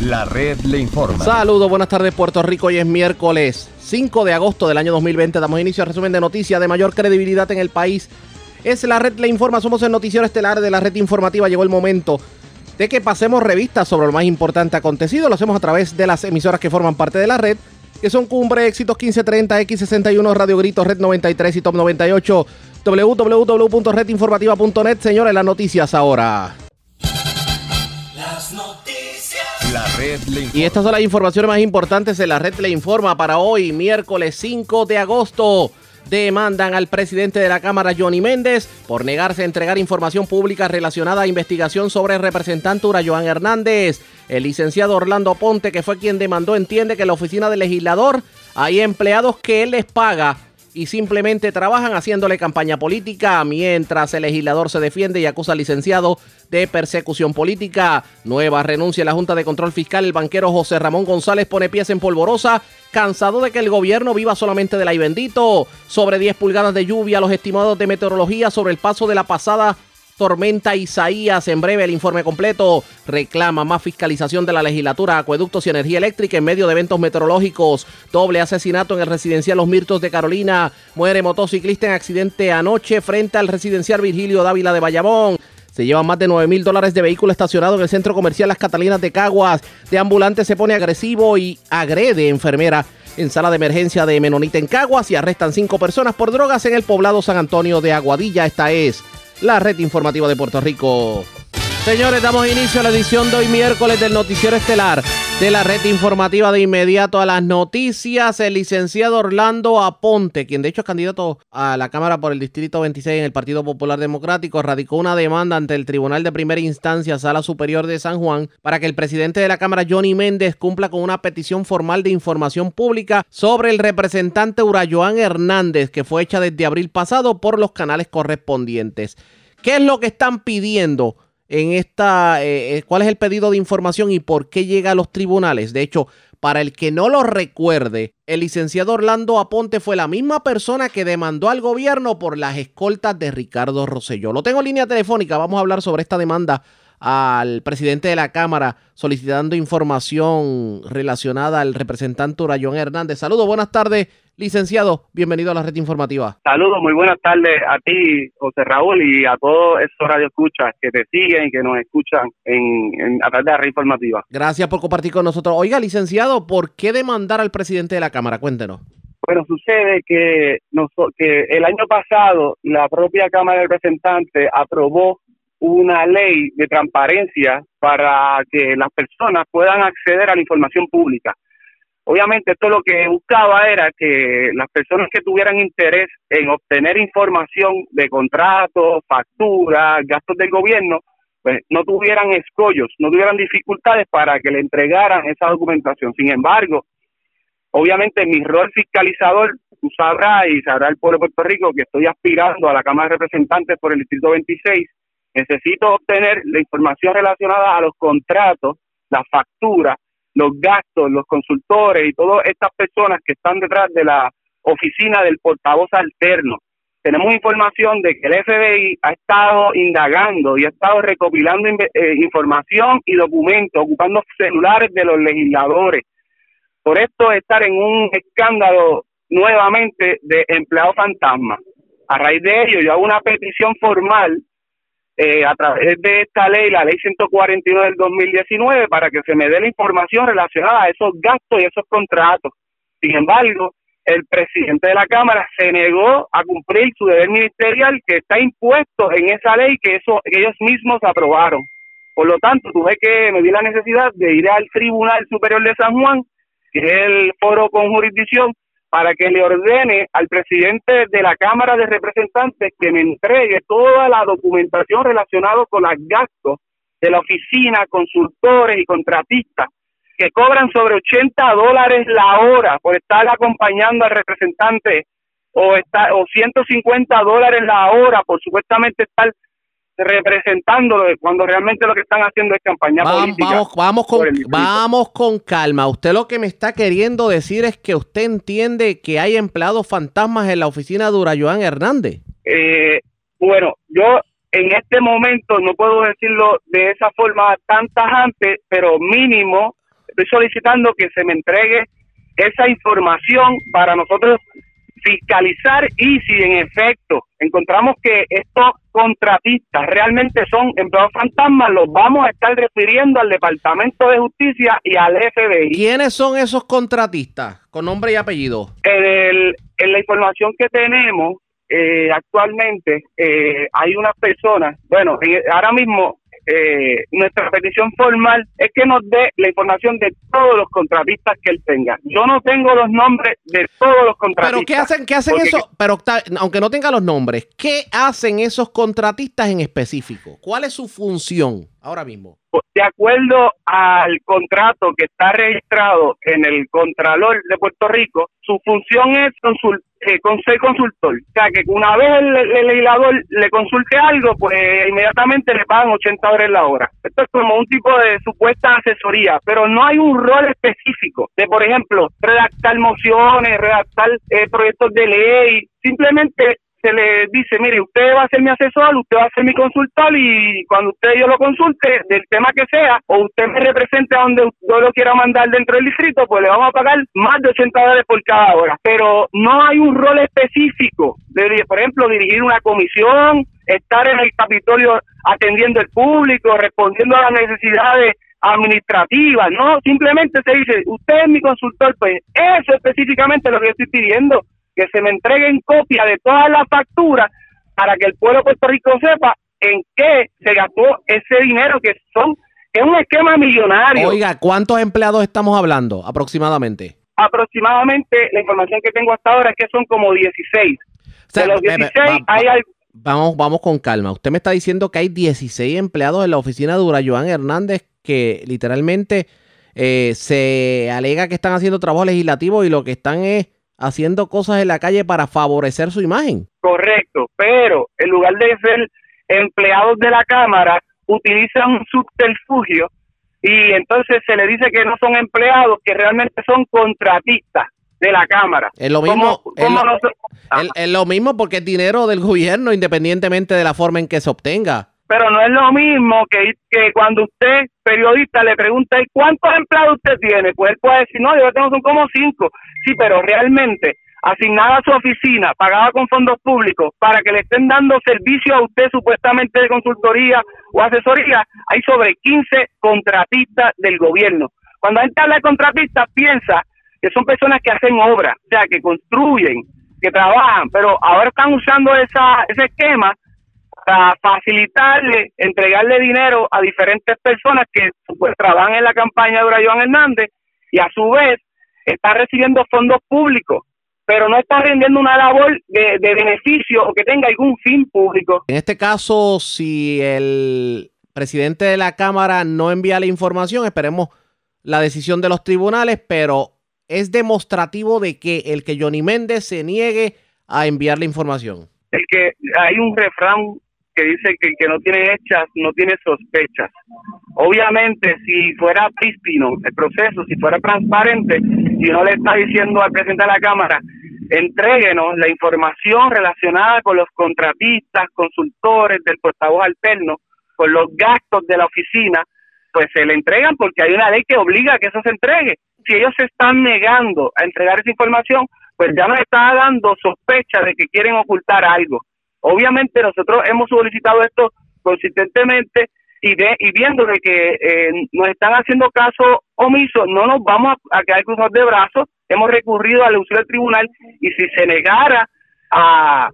La red le informa. Saludos, buenas tardes Puerto Rico. Hoy es miércoles 5 de agosto del año 2020. Damos inicio al resumen de noticias de mayor credibilidad en el país. Es la red le informa. Somos el noticiero estelar de la red informativa. Llegó el momento de que pasemos revistas sobre lo más importante acontecido. Lo hacemos a través de las emisoras que forman parte de la red, que son Cumbre, Éxitos 1530, X61, Radio Grito, Red 93 y Top 98. www.redinformativa.net. Señores, las noticias ahora. Y estas son las informaciones más importantes de la red le informa para hoy, miércoles 5 de agosto. Demandan al presidente de la Cámara, Johnny Méndez, por negarse a entregar información pública relacionada a investigación sobre el representante Urayoan Hernández. El licenciado Orlando Ponte, que fue quien demandó, entiende que en la oficina del legislador hay empleados que él les paga y simplemente trabajan haciéndole campaña política mientras el legislador se defiende y acusa al licenciado de persecución política. Nueva renuncia a la Junta de Control Fiscal. El banquero José Ramón González pone pies en polvorosa, cansado de que el gobierno viva solamente del ay bendito. Sobre 10 pulgadas de lluvia, los estimados de meteorología sobre el paso de la pasada tormenta Isaías. En breve el informe completo reclama más fiscalización de la legislatura, acueductos y energía eléctrica en medio de eventos meteorológicos. Doble asesinato en el residencial Los Mirtos de Carolina. Muere motociclista en accidente anoche frente al residencial Virgilio Dávila de Bayamón. Se llevan más de 9 mil dólares de vehículo estacionado en el centro comercial Las Catalinas de Caguas. De ambulante se pone agresivo y agrede enfermera en sala de emergencia de Menonita en Caguas y arrestan cinco personas por drogas en el poblado San Antonio de Aguadilla. Esta es la red informativa de Puerto Rico. Señores, damos inicio a la edición de hoy miércoles del noticiero estelar de la red informativa de inmediato a las noticias. El licenciado Orlando Aponte, quien de hecho es candidato a la Cámara por el Distrito 26 en el Partido Popular Democrático, radicó una demanda ante el Tribunal de Primera Instancia, Sala Superior de San Juan, para que el presidente de la Cámara, Johnny Méndez, cumpla con una petición formal de información pública sobre el representante Urayoan Hernández, que fue hecha desde abril pasado por los canales correspondientes. ¿Qué es lo que están pidiendo? En esta, eh, eh, cuál es el pedido de información y por qué llega a los tribunales. De hecho, para el que no lo recuerde, el licenciado Orlando Aponte fue la misma persona que demandó al gobierno por las escoltas de Ricardo Rosselló. Lo tengo en línea telefónica, vamos a hablar sobre esta demanda al presidente de la Cámara solicitando información relacionada al representante Urayón Hernández. Saludos, buenas tardes, licenciado. Bienvenido a la red informativa. Saludos, muy buenas tardes a ti, José Raúl, y a todos esos radioescuchas que te siguen y que nos escuchan en, en, a través de la red informativa. Gracias por compartir con nosotros. Oiga, licenciado, ¿por qué demandar al presidente de la Cámara? Cuéntenos. Bueno, sucede que, noso- que el año pasado la propia Cámara de Representantes aprobó una ley de transparencia para que las personas puedan acceder a la información pública. Obviamente esto lo que buscaba era que las personas que tuvieran interés en obtener información de contratos, facturas, gastos del gobierno, pues no tuvieran escollos, no tuvieran dificultades para que le entregaran esa documentación. Sin embargo, obviamente mi rol fiscalizador, tú sabrás y sabrá el pueblo de Puerto Rico que estoy aspirando a la Cámara de Representantes por el Distrito 26, necesito obtener la información relacionada a los contratos, las facturas, los gastos, los consultores y todas estas personas que están detrás de la oficina del portavoz alterno. Tenemos información de que el FBI ha estado indagando y ha estado recopilando eh, información y documentos, ocupando celulares de los legisladores. Por esto estar en un escándalo nuevamente de empleado fantasma. A raíz de ello, yo hago una petición formal eh, a través de esta ley, la ley 141 del 2019, para que se me dé la información relacionada a esos gastos y esos contratos. Sin embargo, el presidente de la Cámara se negó a cumplir su deber ministerial que está impuesto en esa ley que, eso, que ellos mismos aprobaron. Por lo tanto, tuve que me di la necesidad de ir al Tribunal Superior de San Juan, que es el foro con jurisdicción, para que le ordene al presidente de la Cámara de Representantes que me entregue toda la documentación relacionada con los gastos de la oficina, consultores y contratistas que cobran sobre 80 dólares la hora por estar acompañando al representante o está, o 150 dólares la hora por supuestamente estar representándolo cuando realmente lo que están haciendo es campaña Vamos, política. vamos, vamos con, vamos con calma. Usted lo que me está queriendo decir es que usted entiende que hay empleados fantasmas en la oficina de Urayoan Hernández. Eh, bueno, yo en este momento no puedo decirlo de esa forma tan tajante, pero mínimo estoy solicitando que se me entregue esa información para nosotros fiscalizar y si en efecto encontramos que estos contratistas realmente son empleados fantasmas, los vamos a estar refiriendo al Departamento de Justicia y al FBI. ¿Quiénes son esos contratistas con nombre y apellido? En, el- en la información que tenemos eh, actualmente, eh, hay unas personas, bueno, en- ahora mismo eh, nuestra petición formal es que nos dé la información de todos los contratistas que él tenga. Yo no tengo los nombres de todos los contratistas. Pero ¿qué hacen, qué hacen eso? Pero aunque no tenga los nombres, ¿qué hacen esos contratistas en específico? ¿Cuál es su función ahora mismo? De acuerdo al contrato que está registrado en el Contralor de Puerto Rico, su función es consul- eh, con ser consultor. O sea, que una vez el, el legislador le consulte algo, pues inmediatamente le pagan 80 dólares la hora. Esto es como un tipo de supuesta asesoría, pero no hay un rol específico de, por ejemplo, redactar mociones, redactar eh, proyectos de ley. Simplemente se le dice, mire, usted va a ser mi asesor, usted va a ser mi consultor y cuando usted yo lo consulte del tema que sea o usted me represente a donde yo lo quiera mandar dentro del distrito, pues le vamos a pagar más de 80 dólares por cada hora. Pero no hay un rol específico de, por ejemplo, dirigir una comisión, estar en el Capitolio atendiendo al público, respondiendo a las necesidades administrativas, no, simplemente se dice, usted es mi consultor, pues eso específicamente es lo que yo estoy pidiendo, que se me entreguen copia de todas las facturas para que el pueblo de Puerto Rico sepa en qué se gastó ese dinero que son es un esquema millonario. Oiga, ¿cuántos empleados estamos hablando aproximadamente? Aproximadamente la información que tengo hasta ahora es que son como 16. O sea, de los ve- ve- 16 va- hay al- Vamos, vamos con calma. Usted me está diciendo que hay 16 empleados en la oficina de Urayoan Hernández que literalmente eh, se alega que están haciendo trabajo legislativo y lo que están es haciendo cosas en la calle para favorecer su imagen. Correcto, pero en lugar de ser empleados de la Cámara, utilizan un subterfugio y entonces se le dice que no son empleados, que realmente son contratistas de la Cámara. Es lo mismo, ¿Cómo- es cómo lo- nosotros- Es, es lo mismo porque es dinero del gobierno independientemente de la forma en que se obtenga. Pero no es lo mismo que, que cuando usted, periodista, le pregunta "¿Y cuántos empleados usted tiene, pues él puede decir, no, yo tengo son como cinco. Sí, pero realmente asignada a su oficina, pagada con fondos públicos, para que le estén dando servicio a usted supuestamente de consultoría o asesoría, hay sobre 15 contratistas del gobierno. Cuando la gente habla de contratistas, piensa que son personas que hacen obras, o sea, que construyen, que trabajan, pero ahora están usando esa, ese esquema para facilitarle, entregarle dinero a diferentes personas que pues, trabajan en la campaña de Urayoan Hernández y a su vez está recibiendo fondos públicos, pero no está rindiendo una labor de, de beneficio o que tenga algún fin público. En este caso, si el presidente de la Cámara no envía la información, esperemos la decisión de los tribunales, pero es demostrativo de que el que Johnny Méndez se niegue a enviar la información. El que hay un refrán que dice que que no tiene hechas no tiene sospechas. Obviamente, si fuera prístino el proceso, si fuera transparente, y uno le está diciendo al presidente de la Cámara, entréguenos la información relacionada con los contratistas, consultores del portavoz alterno, con los gastos de la oficina, pues se le entregan porque hay una ley que obliga a que eso se entregue. Si ellos se están negando a entregar esa información, pues ya nos está dando sospecha de que quieren ocultar algo. Obviamente nosotros hemos solicitado esto consistentemente y, de, viendo de que eh, nos están haciendo caso omiso, no nos vamos a, a quedar cruzados de brazos. Hemos recurrido al uso del tribunal y si se negara a,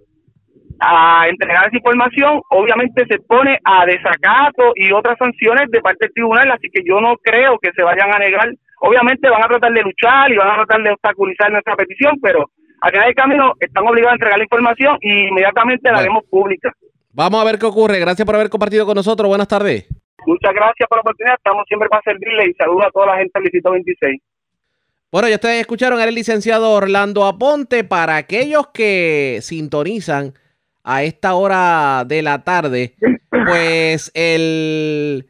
a entregar esa información, obviamente se pone a desacato y otras sanciones de parte del tribunal, así que yo no creo que se vayan a negar. Obviamente van a tratar de luchar y van a tratar de obstaculizar nuestra petición, pero al final del camino están obligados a entregar la información y inmediatamente la haremos pública. Vamos a ver qué ocurre. Gracias por haber compartido con nosotros. Buenas tardes. Muchas gracias por la oportunidad, estamos siempre para servirle y saludo a toda la gente del Distrito 26. Bueno, ya ustedes escucharon al licenciado Orlando Aponte. Para aquellos que sintonizan a esta hora de la tarde, pues el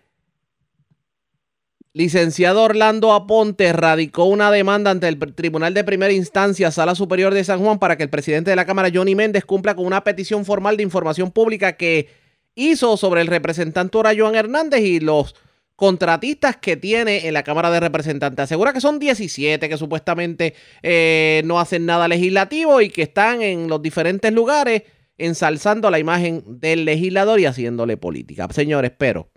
licenciado Orlando Aponte radicó una demanda ante el Tribunal de Primera Instancia, Sala Superior de San Juan, para que el presidente de la Cámara, Johnny Méndez, cumpla con una petición formal de información pública que hizo sobre el representante Joan Hernández y los contratistas que tiene en la Cámara de Representantes. Asegura que son 17 que supuestamente eh, no hacen nada legislativo y que están en los diferentes lugares ensalzando la imagen del legislador y haciéndole política. Señores, pero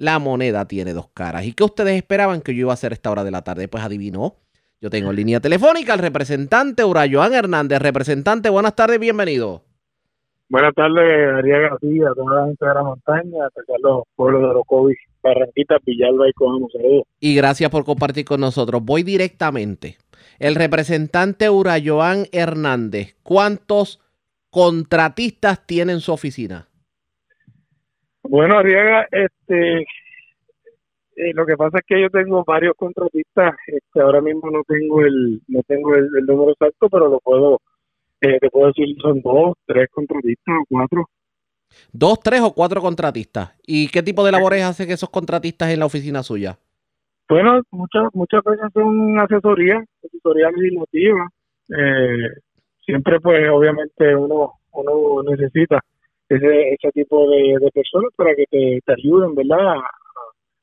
la moneda tiene dos caras. ¿Y qué ustedes esperaban que yo iba a hacer esta hora de la tarde? Pues adivinó. Yo tengo en línea telefónica al representante Urayoan Hernández. Representante, buenas tardes, bienvenido. Buenas tardes, Ariel García, a toda la gente de la montaña, a los pueblos de Orocovis, Barranquita, Villalba y Cojamo. Saludos. Y gracias por compartir con nosotros. Voy directamente. El representante Urayoan Hernández, ¿cuántos contratistas tiene en su oficina? Bueno, Arriaga, este, eh, lo que pasa es que yo tengo varios contratistas. Este, ahora mismo no tengo el, no tengo el, el número exacto, pero lo puedo, eh, te puedo decir son dos, tres contratistas o cuatro. Dos, tres o cuatro contratistas. ¿Y qué tipo de labores hacen esos contratistas en la oficina suya? Bueno, muchas muchas veces son asesoría, asesoría legislativa. Eh, siempre, pues, obviamente uno uno necesita ese, ese tipo de, de personas para que te, te ayuden, ¿verdad? A,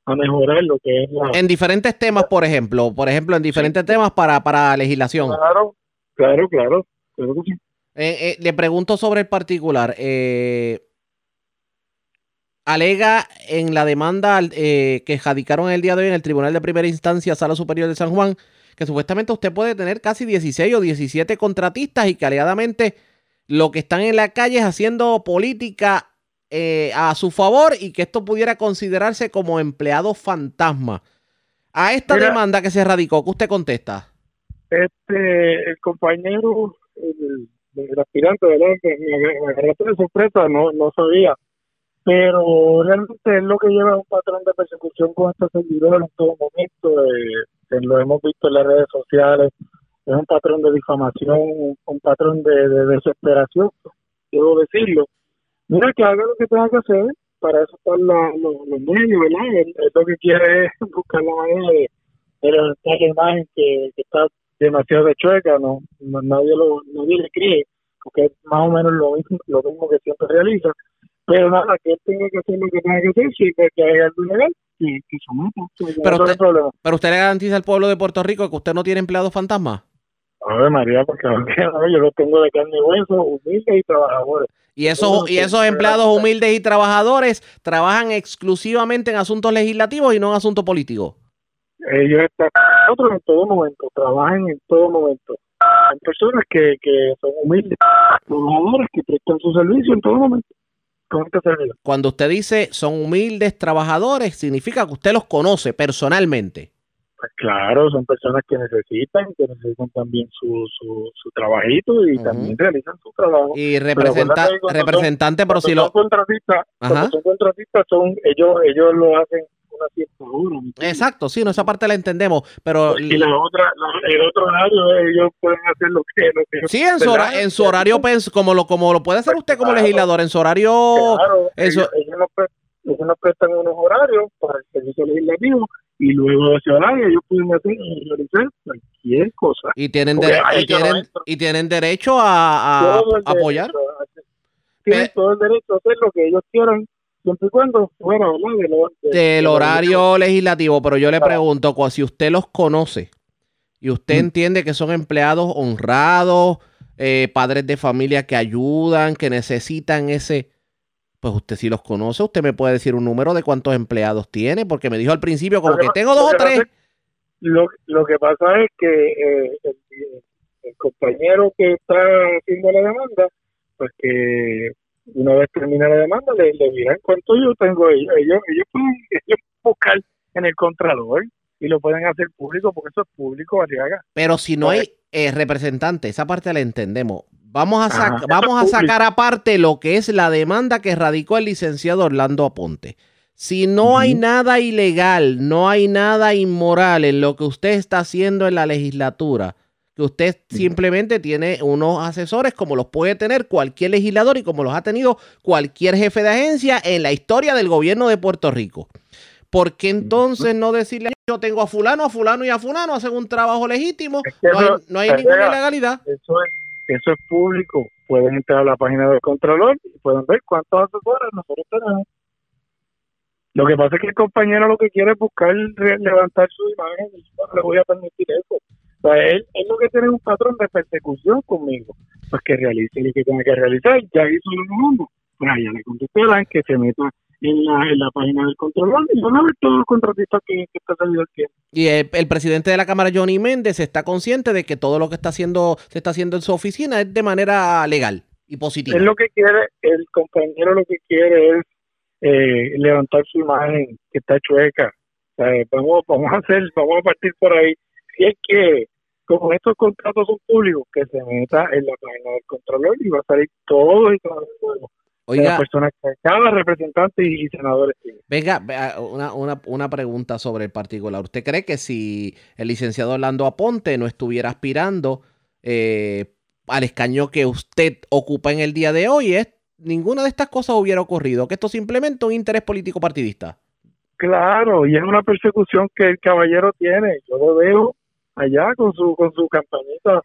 a mejorar lo que es la... En diferentes temas, por ejemplo. Por ejemplo, en diferentes temas para, para legislación. Claro, claro, claro. claro que sí. Eh, eh, le pregunto sobre el particular. Eh, alega en la demanda eh, que radicaron el día de hoy en el Tribunal de Primera Instancia, Sala Superior de San Juan, que supuestamente usted puede tener casi 16 o 17 contratistas y que alegadamente lo que están en la calle es haciendo política eh, a su favor y que esto pudiera considerarse como empleado fantasma. A esta Mira. demanda que se radicó, ¿qué usted contesta? Este, el compañero, el, el aspirante, ¿verdad? Me agar- me agarraste de sorpresa, no, no sabía. Pero realmente es lo que lleva un patrón de persecución con estos seguidores en todo momento. eh, lo hemos visto en las redes sociales. Es un patrón de difamación, un, patrón de, de desesperación, debo decirlo. Mira, que haga lo que tenga que hacer. Para eso están la- los, los medios, ¿verdad? Él, él lo que quiere es buscar la manera de, de levantar la imagen que, que está demasiado de chueca, no, no- nadie lo nadie le cree, porque es más o menos lo mismo, lo mismo que siempre realiza. Pero nada, que él tenga que hacer lo que tenga que hacer, si que hay algo ilegal, que, que someta. no Pero hay usted- problema. Pero usted le garantiza al pueblo de Puerto Rico que usted no tiene empleados fantasma. A ver, María, porque yo lo tengo de carne y hueso, humildes y trabajadores. Y esos, y esos empleados humildes y trabajadores trabajan exclusivamente en asuntos legislativos y no en asuntos políticos. Ellos están nosotros en todo momento, trabajan en todo momento. Son personas que, que son humildes, trabajadores que prestan su servicio en todo momento. Cuando usted dice son humildes trabajadores, significa que usted los conoce personalmente. Pues claro, son personas que necesitan, que necesitan también su, su, su trabajito y también realizan su trabajo. Y Pero representa- son- representante, pero Cuando si son lo... contratistas, son contratistas son ellos ellos lo hacen una cierta hora. Exacto, sí, no, esa parte la entendemos, pero... Y la otra, la- el otro horario ellos pueden hacer lo que, lo que Sí, en su, hora- en su horario, pens- como lo, como lo puede hacer usted como Claro. legislador, en su horario... Claro, eso- ellos, ellos pre- ellos nos prestan unos horarios para el servicio legislativo y luego de ese horario ellos pueden hacer realizar cualquier cosa. Y tienen, ahí y no tienen, entro. y tienen derecho a, a apoyar. derecho Tienen Pe- todo el derecho a hacer lo que ellos quieran, siempre y cuando fuera ¿verdad? de lo- de- de del lo- horario legislativo, pero yo le Claro. pregunto, si usted los conoce y usted Mm. entiende que son empleados honrados, eh, padres de familia que ayudan, que necesitan ese, pues usted si los conoce, usted me puede decir un número de cuántos empleados tiene, porque me dijo al principio como que tengo dos o tres. es- Lo, lo que pasa es que eh, el, el compañero que está haciendo la demanda, pues que una vez termina la demanda, le, le dirán cuánto yo tengo ellos. Ellos, ellos, pueden, ellos buscar en el contralor y lo pueden hacer público porque eso es público, Arriaga. Pero si no hay eh, representante, esa parte la entendemos. Vamos a, vamos a sacar aparte lo que es la demanda que radicó el licenciado Orlando Aponte. Si no hay nada ilegal, no hay nada inmoral en lo que usted está haciendo en la legislatura, que usted simplemente tiene unos asesores como los puede tener cualquier legislador y como los ha tenido cualquier jefe de agencia en la historia del gobierno de Puerto Rico. ¿Por qué entonces no decirle yo tengo a fulano, a fulano y a fulano, hacen un trabajo legítimo? No hay, no hay ninguna ilegalidad. Eso es, eso es público. Pueden entrar a la página del contralor y pueden ver cuántos asesores nosotros tenemos. Lo que pasa es que el compañero lo que quiere es buscar levantar su imagen y yo no le voy a permitir eso. O sea, él, él lo que tiene es un patrón de persecución conmigo. Pues que realice lo que tiene que realizar. Ya hizo lo mismo. Pues allá le contestarán que se meta en la, en la página del control y van a ver todos los contratistas que, que este servidor tiene. Y el, el presidente de la Cámara, Johnny Méndez, está consciente de que todo lo que está haciendo, se está haciendo en su oficina es de manera legal y positiva. Él lo que quiere, el compañero lo que quiere es eh, levantar su imagen que está chueca. O sea, vamos, vamos a hacer, vamos a partir por ahí. Si él quiere, como estos contratos son públicos, que se meta en la página del controlador y va a salir todo y todo las Oiga, personas que cada representante y, senadores tiene. venga, una, una, una pregunta sobre el particular. ¿Usted cree que si el licenciado Orlando Aponte no estuviera aspirando eh, al escaño que usted ocupa en el día de hoy, es, ninguna de estas cosas hubiera ocurrido? Que esto es simplemente un interés político partidista. Claro, y es una persecución que el caballero tiene. Yo lo veo allá con su con su campañita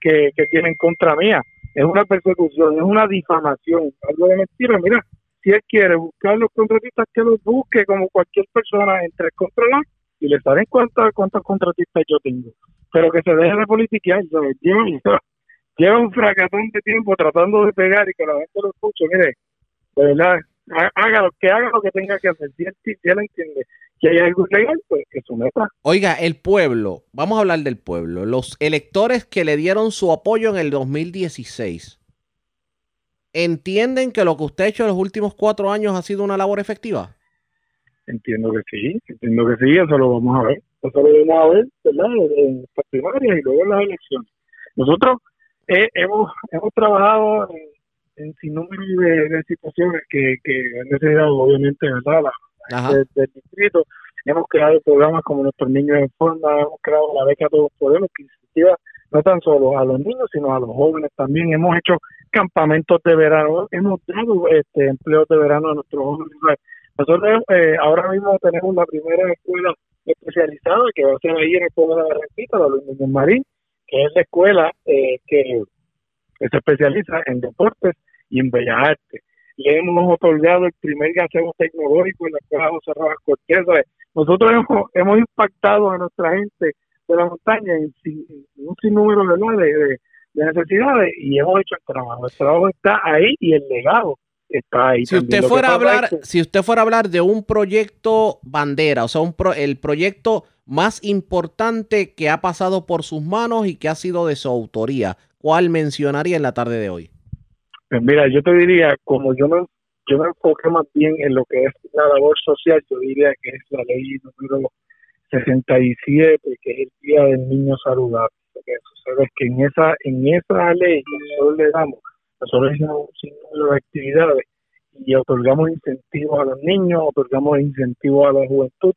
que, que tiene en contra mía. Es una persecución, es una difamación, algo de mentira. Mira, si él quiere buscar los contratistas, que los busque como cualquier persona entre controlar y le saben cuántos cuántos contratistas yo tengo. Pero que se deje de politiquear, ¿sabes? Lleva, lleva, un fracatón de tiempo tratando de pegar y que la gente lo escuche. Mire, de verdad, que haga lo que tenga que hacer. Si él, si él entiende que hay algo ilegal, pues que someta. Oiga, el pueblo, vamos a hablar del pueblo, los electores que le dieron su apoyo en el 2016, ¿entienden que lo que usted ha hecho en los últimos cuatro años ha sido una labor efectiva? Entiendo que sí, entiendo que sí, eso lo vamos a ver. Eso lo vamos a ver, ¿verdad? En las primarias y luego en las elecciones. Nosotros eh, hemos, hemos trabajado en, en sin número de, de situaciones que, que han necesidad, obviamente, ¿verdad? La, Del distrito. Hemos creado programas como Nuestros Niños en Forma, hemos creado la beca Todos Podemos, que incentiva no tan solo a los niños, sino a los jóvenes también. Hemos hecho campamentos de verano, hemos dado este empleos de verano a nuestros jóvenes. Nosotros eh, ahora mismo tenemos la primera escuela especializada que va a ser ahí en el pueblo de Barranquita, la Luis Muñoz Marín, que es la escuela eh, que se especializa en deportes y en bellas artes. Le hemos otorgado el primer gazebo tecnológico en la escuela José Rojas Cortés. ¿sabes? Nosotros hemos, hemos impactado a nuestra gente de la montaña en, en un sinnúmero de, de, de necesidades y hemos hecho el trabajo. El trabajo está ahí y el legado está ahí. Si también. usted fuera a hablar, es que- si usted fuera a hablar de un proyecto bandera, o sea, un pro- el proyecto más importante que ha pasado por sus manos y que ha sido de su autoría, ¿cuál mencionaría en la tarde de hoy? Pues mira, yo te diría, como yo me, yo me enfoqué más bien en lo que es la labor social, yo diría que es la ley número 67, que es el Día del Niño Saludable. Lo que sucede es que en esa, en esa ley nosotros le damos, nosotros hicimos un de actividades y otorgamos incentivos a los niños, otorgamos incentivos a la juventud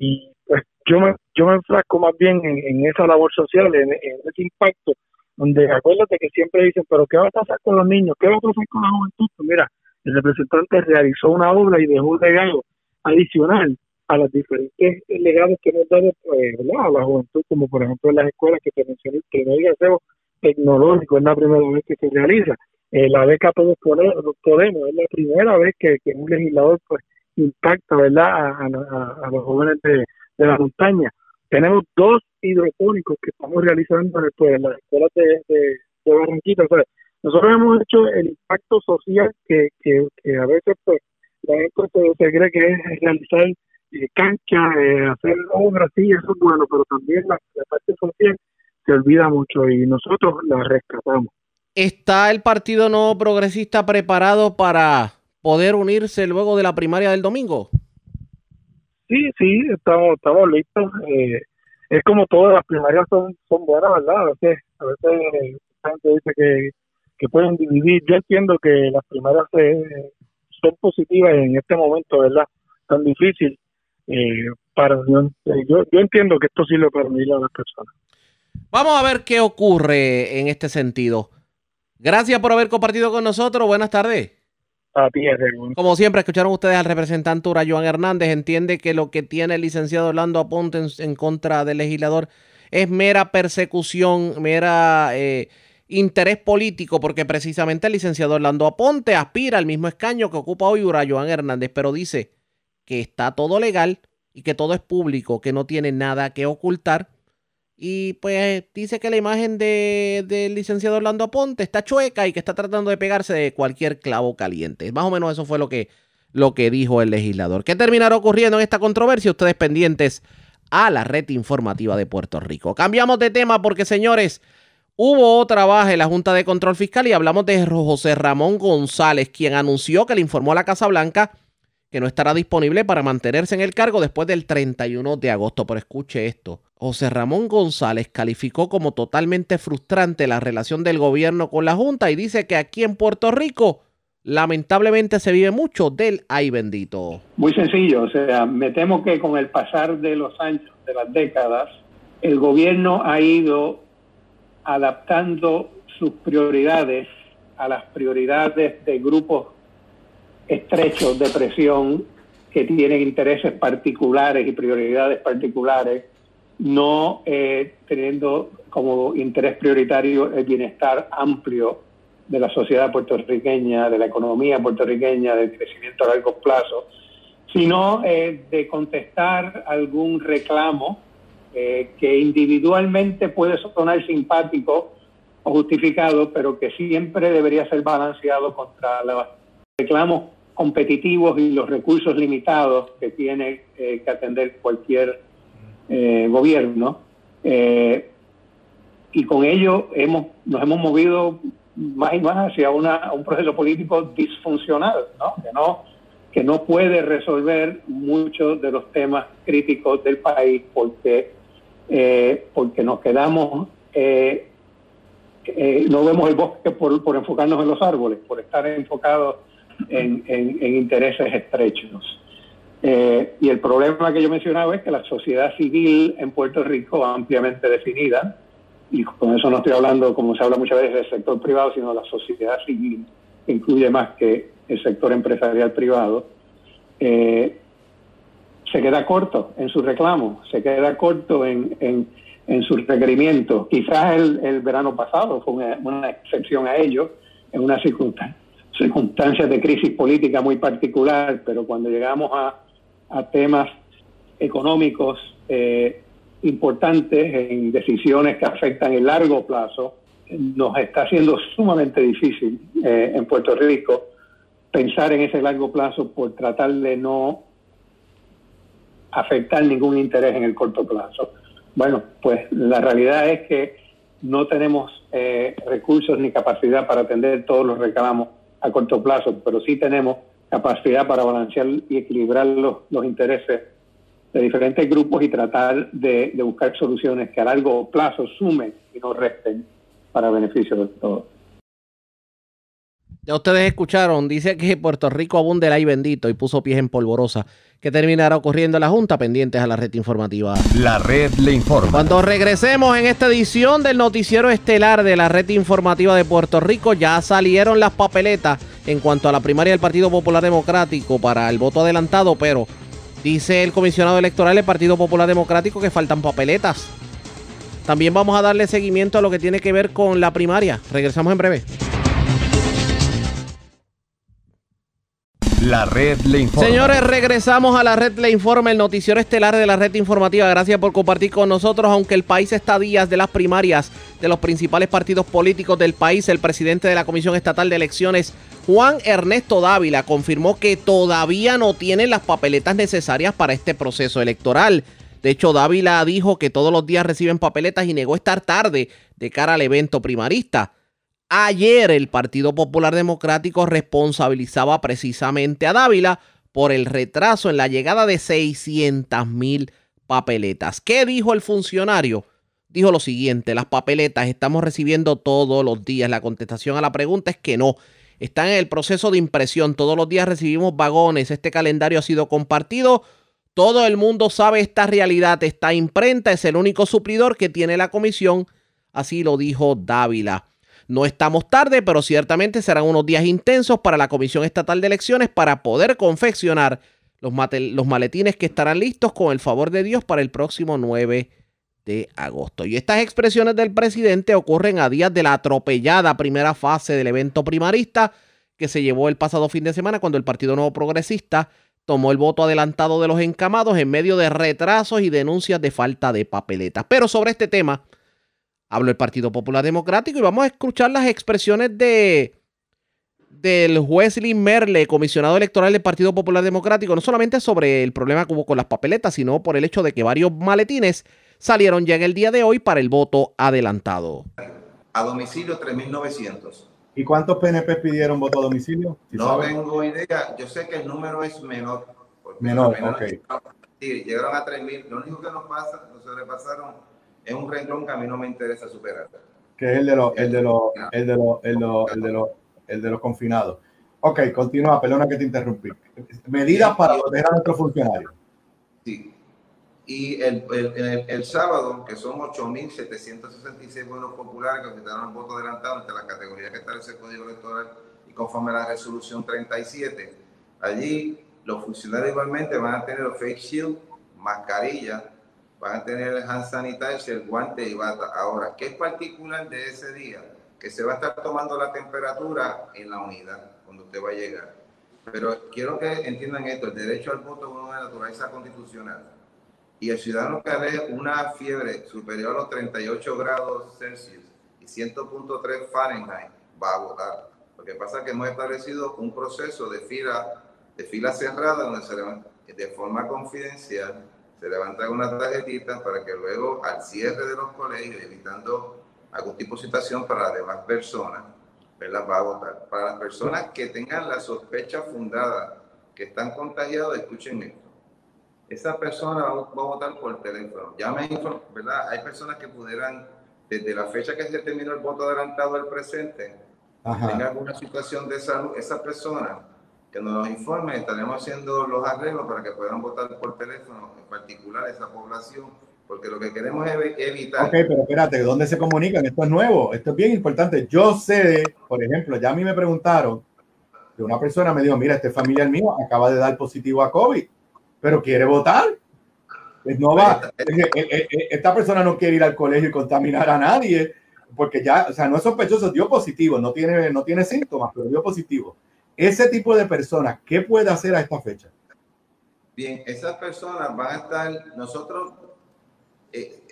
y pues yo me, yo me enfrasco más bien en, en esa labor social, en, en ese impacto donde acuérdate que siempre dicen, pero ¿qué va a pasar con los niños? ¿Qué va a pasar con la juventud? Mira, el representante realizó una obra y dejó un legado adicional a los diferentes legados que hemos dado pues, a la juventud, como por ejemplo en las escuelas que te mencioné, el primer gazebo tecnológico es la primera vez que se realiza. Eh, la beca Todos Podemos es la primera vez que, un legislador pues impacta ¿verdad? a, los jóvenes de la montaña. Tenemos dos hidropónicos que estamos realizando pues, en las escuelas de, de, Barranquita. Nosotros hemos hecho el impacto social que, que, a veces pues, la gente se cree que es realizar eh, cancha, eh, hacer obras, sí, eso es bueno, pero también la, la parte social se olvida mucho y nosotros la rescatamos. ¿Está el Partido No Progresista preparado para poder unirse luego de la primaria del domingo? Sí, sí, estamos, estamos listos. Eh, es como todas las primarias son, son buenas, ¿verdad? A veces, a veces eh, la gente dice que, que pueden dividir. Yo entiendo que las primarias eh, son positivas en este momento, ¿verdad? Tan difícil. Eh, para yo, yo, entiendo que esto sirve para unir a las personas. Vamos a ver qué ocurre en este sentido. Gracias por haber compartido con nosotros. Buenas tardes. Como siempre, escucharon ustedes al representante Urayoan Hernández. Entiende que lo que tiene el licenciado Orlando Aponte en, contra del legislador es mera persecución, mera eh, interés político, porque precisamente el licenciado Orlando Aponte aspira al mismo escaño que ocupa hoy Urayoan Hernández, pero dice que está todo legal y que todo es público, que no tiene nada que ocultar. Y pues dice que la imagen de- del licenciado Orlando Aponte está chueca y que está tratando de pegarse de cualquier clavo caliente. Más o menos eso fue lo que, lo que dijo el legislador. ¿Qué terminará ocurriendo en esta controversia? Ustedes pendientes a la red informativa de Puerto Rico. Cambiamos de tema porque, señores, hubo otra baja en la Junta de Control Fiscal y hablamos de José Ramón González, quien anunció que le informó a la Casa Blanca que no estará disponible para mantenerse en el cargo después del 31 de agosto. Pero escuche esto. José Ramón González calificó como totalmente frustrante la relación del gobierno con la Junta y dice que aquí en Puerto Rico lamentablemente se vive mucho del ay bendito. Muy sencillo, o sea, me temo que con el pasar de los años, de las décadas, el gobierno ha ido adaptando sus prioridades a las prioridades de grupos estrechos de presión que tienen intereses particulares y prioridades particulares, no eh, teniendo como interés prioritario el bienestar amplio de la sociedad puertorriqueña, de la economía puertorriqueña, del crecimiento a largo plazo, sino eh, de contestar algún reclamo eh, que individualmente puede sonar simpático o justificado, pero que siempre debería ser balanceado contra los reclamos competitivos y los recursos limitados que tiene eh, que atender cualquier eh, gobierno. Eh, y con ello hemos, nos hemos movido más y más hacia una, un proceso político disfuncional, ¿no? Que, no, que no puede resolver muchos de los temas críticos del país porque, eh, porque nos quedamos, eh, eh, no vemos el bosque por, por enfocarnos en los árboles, por estar enfocados en, en, en intereses estrechos. Eh, y el problema que yo mencionaba es que la sociedad civil en Puerto Rico, ampliamente definida, y con eso no estoy hablando, como se habla muchas veces, del sector privado, sino de la sociedad civil, que incluye más que el sector empresarial privado, eh, se queda corto en sus reclamos, se queda corto en, en, en sus requerimientos. Quizás el, el, verano pasado fue una, una excepción a ello, en una circunstancia circunstancias de crisis política muy particular, pero cuando llegamos a, a temas económicos eh, importantes, en decisiones que afectan el largo plazo, nos está haciendo sumamente difícil eh, en Puerto Rico pensar en ese largo plazo por tratar de no afectar ningún interés en el corto plazo. Bueno, pues la realidad es que no tenemos eh, recursos ni capacidad para atender todos los reclamos a corto plazo, pero sí tenemos capacidad para balancear y equilibrar los, los intereses de diferentes grupos y tratar de, de, buscar soluciones que a largo plazo sumen y no resten para beneficio de todos. Ya ustedes escucharon, dice que Puerto Rico abunde el ay bendito y puso pies en polvorosa. ¿Qué terminará ocurriendo en la Junta? Pendientes a la red informativa. La red le informa. Cuando regresemos en esta edición del noticiero estelar de la red informativa de Puerto Rico, ya salieron las papeletas en cuanto a la primaria del Partido Popular Democrático para el voto adelantado, pero dice el comisionado electoral del Partido Popular Democrático que faltan papeletas. También vamos a darle seguimiento a lo que tiene que ver con la primaria. Regresamos en breve. La red le informa. Señores, regresamos a la red le informa, el noticiero estelar de la red informativa. Gracias por compartir con nosotros. Aunque el país está a días de las primarias de los principales partidos políticos del país, el presidente de la Comisión Estatal de Elecciones, Juan Ernesto Dávila, confirmó que todavía no tienen las papeletas necesarias para este proceso electoral. De hecho, Dávila dijo que todos los días reciben papeletas y negó estar tarde de cara al evento primarista. Ayer el Partido Popular Democrático responsabilizaba precisamente a Dávila por el retraso en la llegada de 600 mil papeletas. ¿Qué dijo el funcionario? Dijo lo siguiente, las papeletas estamos recibiendo todos los días. La contestación a la pregunta es que no. Están en el proceso de impresión. Todos los días recibimos vagones. Este calendario ha sido compartido. Todo el mundo sabe esta realidad. Esta imprenta es el único suplidor que tiene la comisión. Así lo dijo Dávila. No estamos tarde, pero ciertamente serán unos días intensos para la Comisión Estatal de Elecciones para poder confeccionar los, maletines que estarán listos con el favor de Dios para el próximo 9 de agosto. Y estas expresiones del presidente ocurren a días de la atropellada primera fase del evento primarista que se llevó el pasado fin de semana cuando el Partido Nuevo Progresista tomó el voto adelantado de los encamados en medio de retrasos y denuncias de falta de papeletas. Pero sobre este tema habló el Partido Popular Democrático y vamos a escuchar las expresiones de del juez Lin Merle, comisionado electoral del Partido Popular Democrático, no solamente sobre el problema que hubo con las papeletas, sino por el hecho de que varios maletines salieron ya en el día de hoy para el voto adelantado. A domicilio 3.900. ¿Y cuántos PNP pidieron voto a domicilio? ¿Sí no saben? tengo idea. Yo sé que el número es menor. Menor, ok. Sí, llegaron a 3.000. Lo único que nos pasa, nos sobrepasaron, es un renglón que a mí no me interesa superar. Que es el de los, el de los, el de los, el de los, el de los, el de los confinados. Ok, continúa, perdona que te interrumpí. Medidas para proteger a nuestros funcionarios. Sí. Y el, el, el- el sábado, que son 8.766 buenos populares que quitaron el voto adelantado entre las categorías que establece el Código Electoral y conforme a la resolución 37, allí los funcionarios igualmente van a tener los face shield, mascarilla, van a tener el hand sanitizer, el guante y bata. Ahora, ¿qué es particular de ese día? Que se va a estar tomando la temperatura en la unidad cuando usted va a llegar. Pero quiero que entiendan esto, el derecho al voto es una naturaleza constitucional. Y el ciudadano que alegue una fiebre superior a los 38 grados Celsius y 100.3 Fahrenheit va a votar. Lo que pasa es que hemos establecido un proceso de fila, de fila cerrada donde se de forma confidencial se levantan una tarjetita para que luego al cierre de los colegios, evitando algún tipo de situación para las demás personas, ¿verdad? va a votar. Para las personas que tengan la sospecha fundada que están contagiados, escuchen esto. Esa persona va, a votar por teléfono. Ya me ¿verdad? Hay personas que pudieran, desde la fecha que se terminó el voto adelantado al presente, tenga Ajá. alguna situación de salud, esa persona que nos informe, estaremos haciendo los arreglos para que puedan votar por teléfono, en particular esa población, porque lo que queremos es evi- evitar. Ok, pero espérate, ¿dónde se comunican? Esto es nuevo, esto es bien importante. Yo sé, por ejemplo, ya a mí me preguntaron que una persona me dijo, mira, este familiar mío acaba de dar positivo a COVID, pero quiere votar. Pues no va. Eh, eh, eh, Esta persona no quiere ir al colegio y contaminar a nadie, porque ya, o sea, no es sospechoso, dio positivo, no tiene, no tiene síntomas, pero dio positivo. Ese tipo de personas, ¿qué puede hacer a esta fecha? Bien, esas personas van a estar, nosotros eh,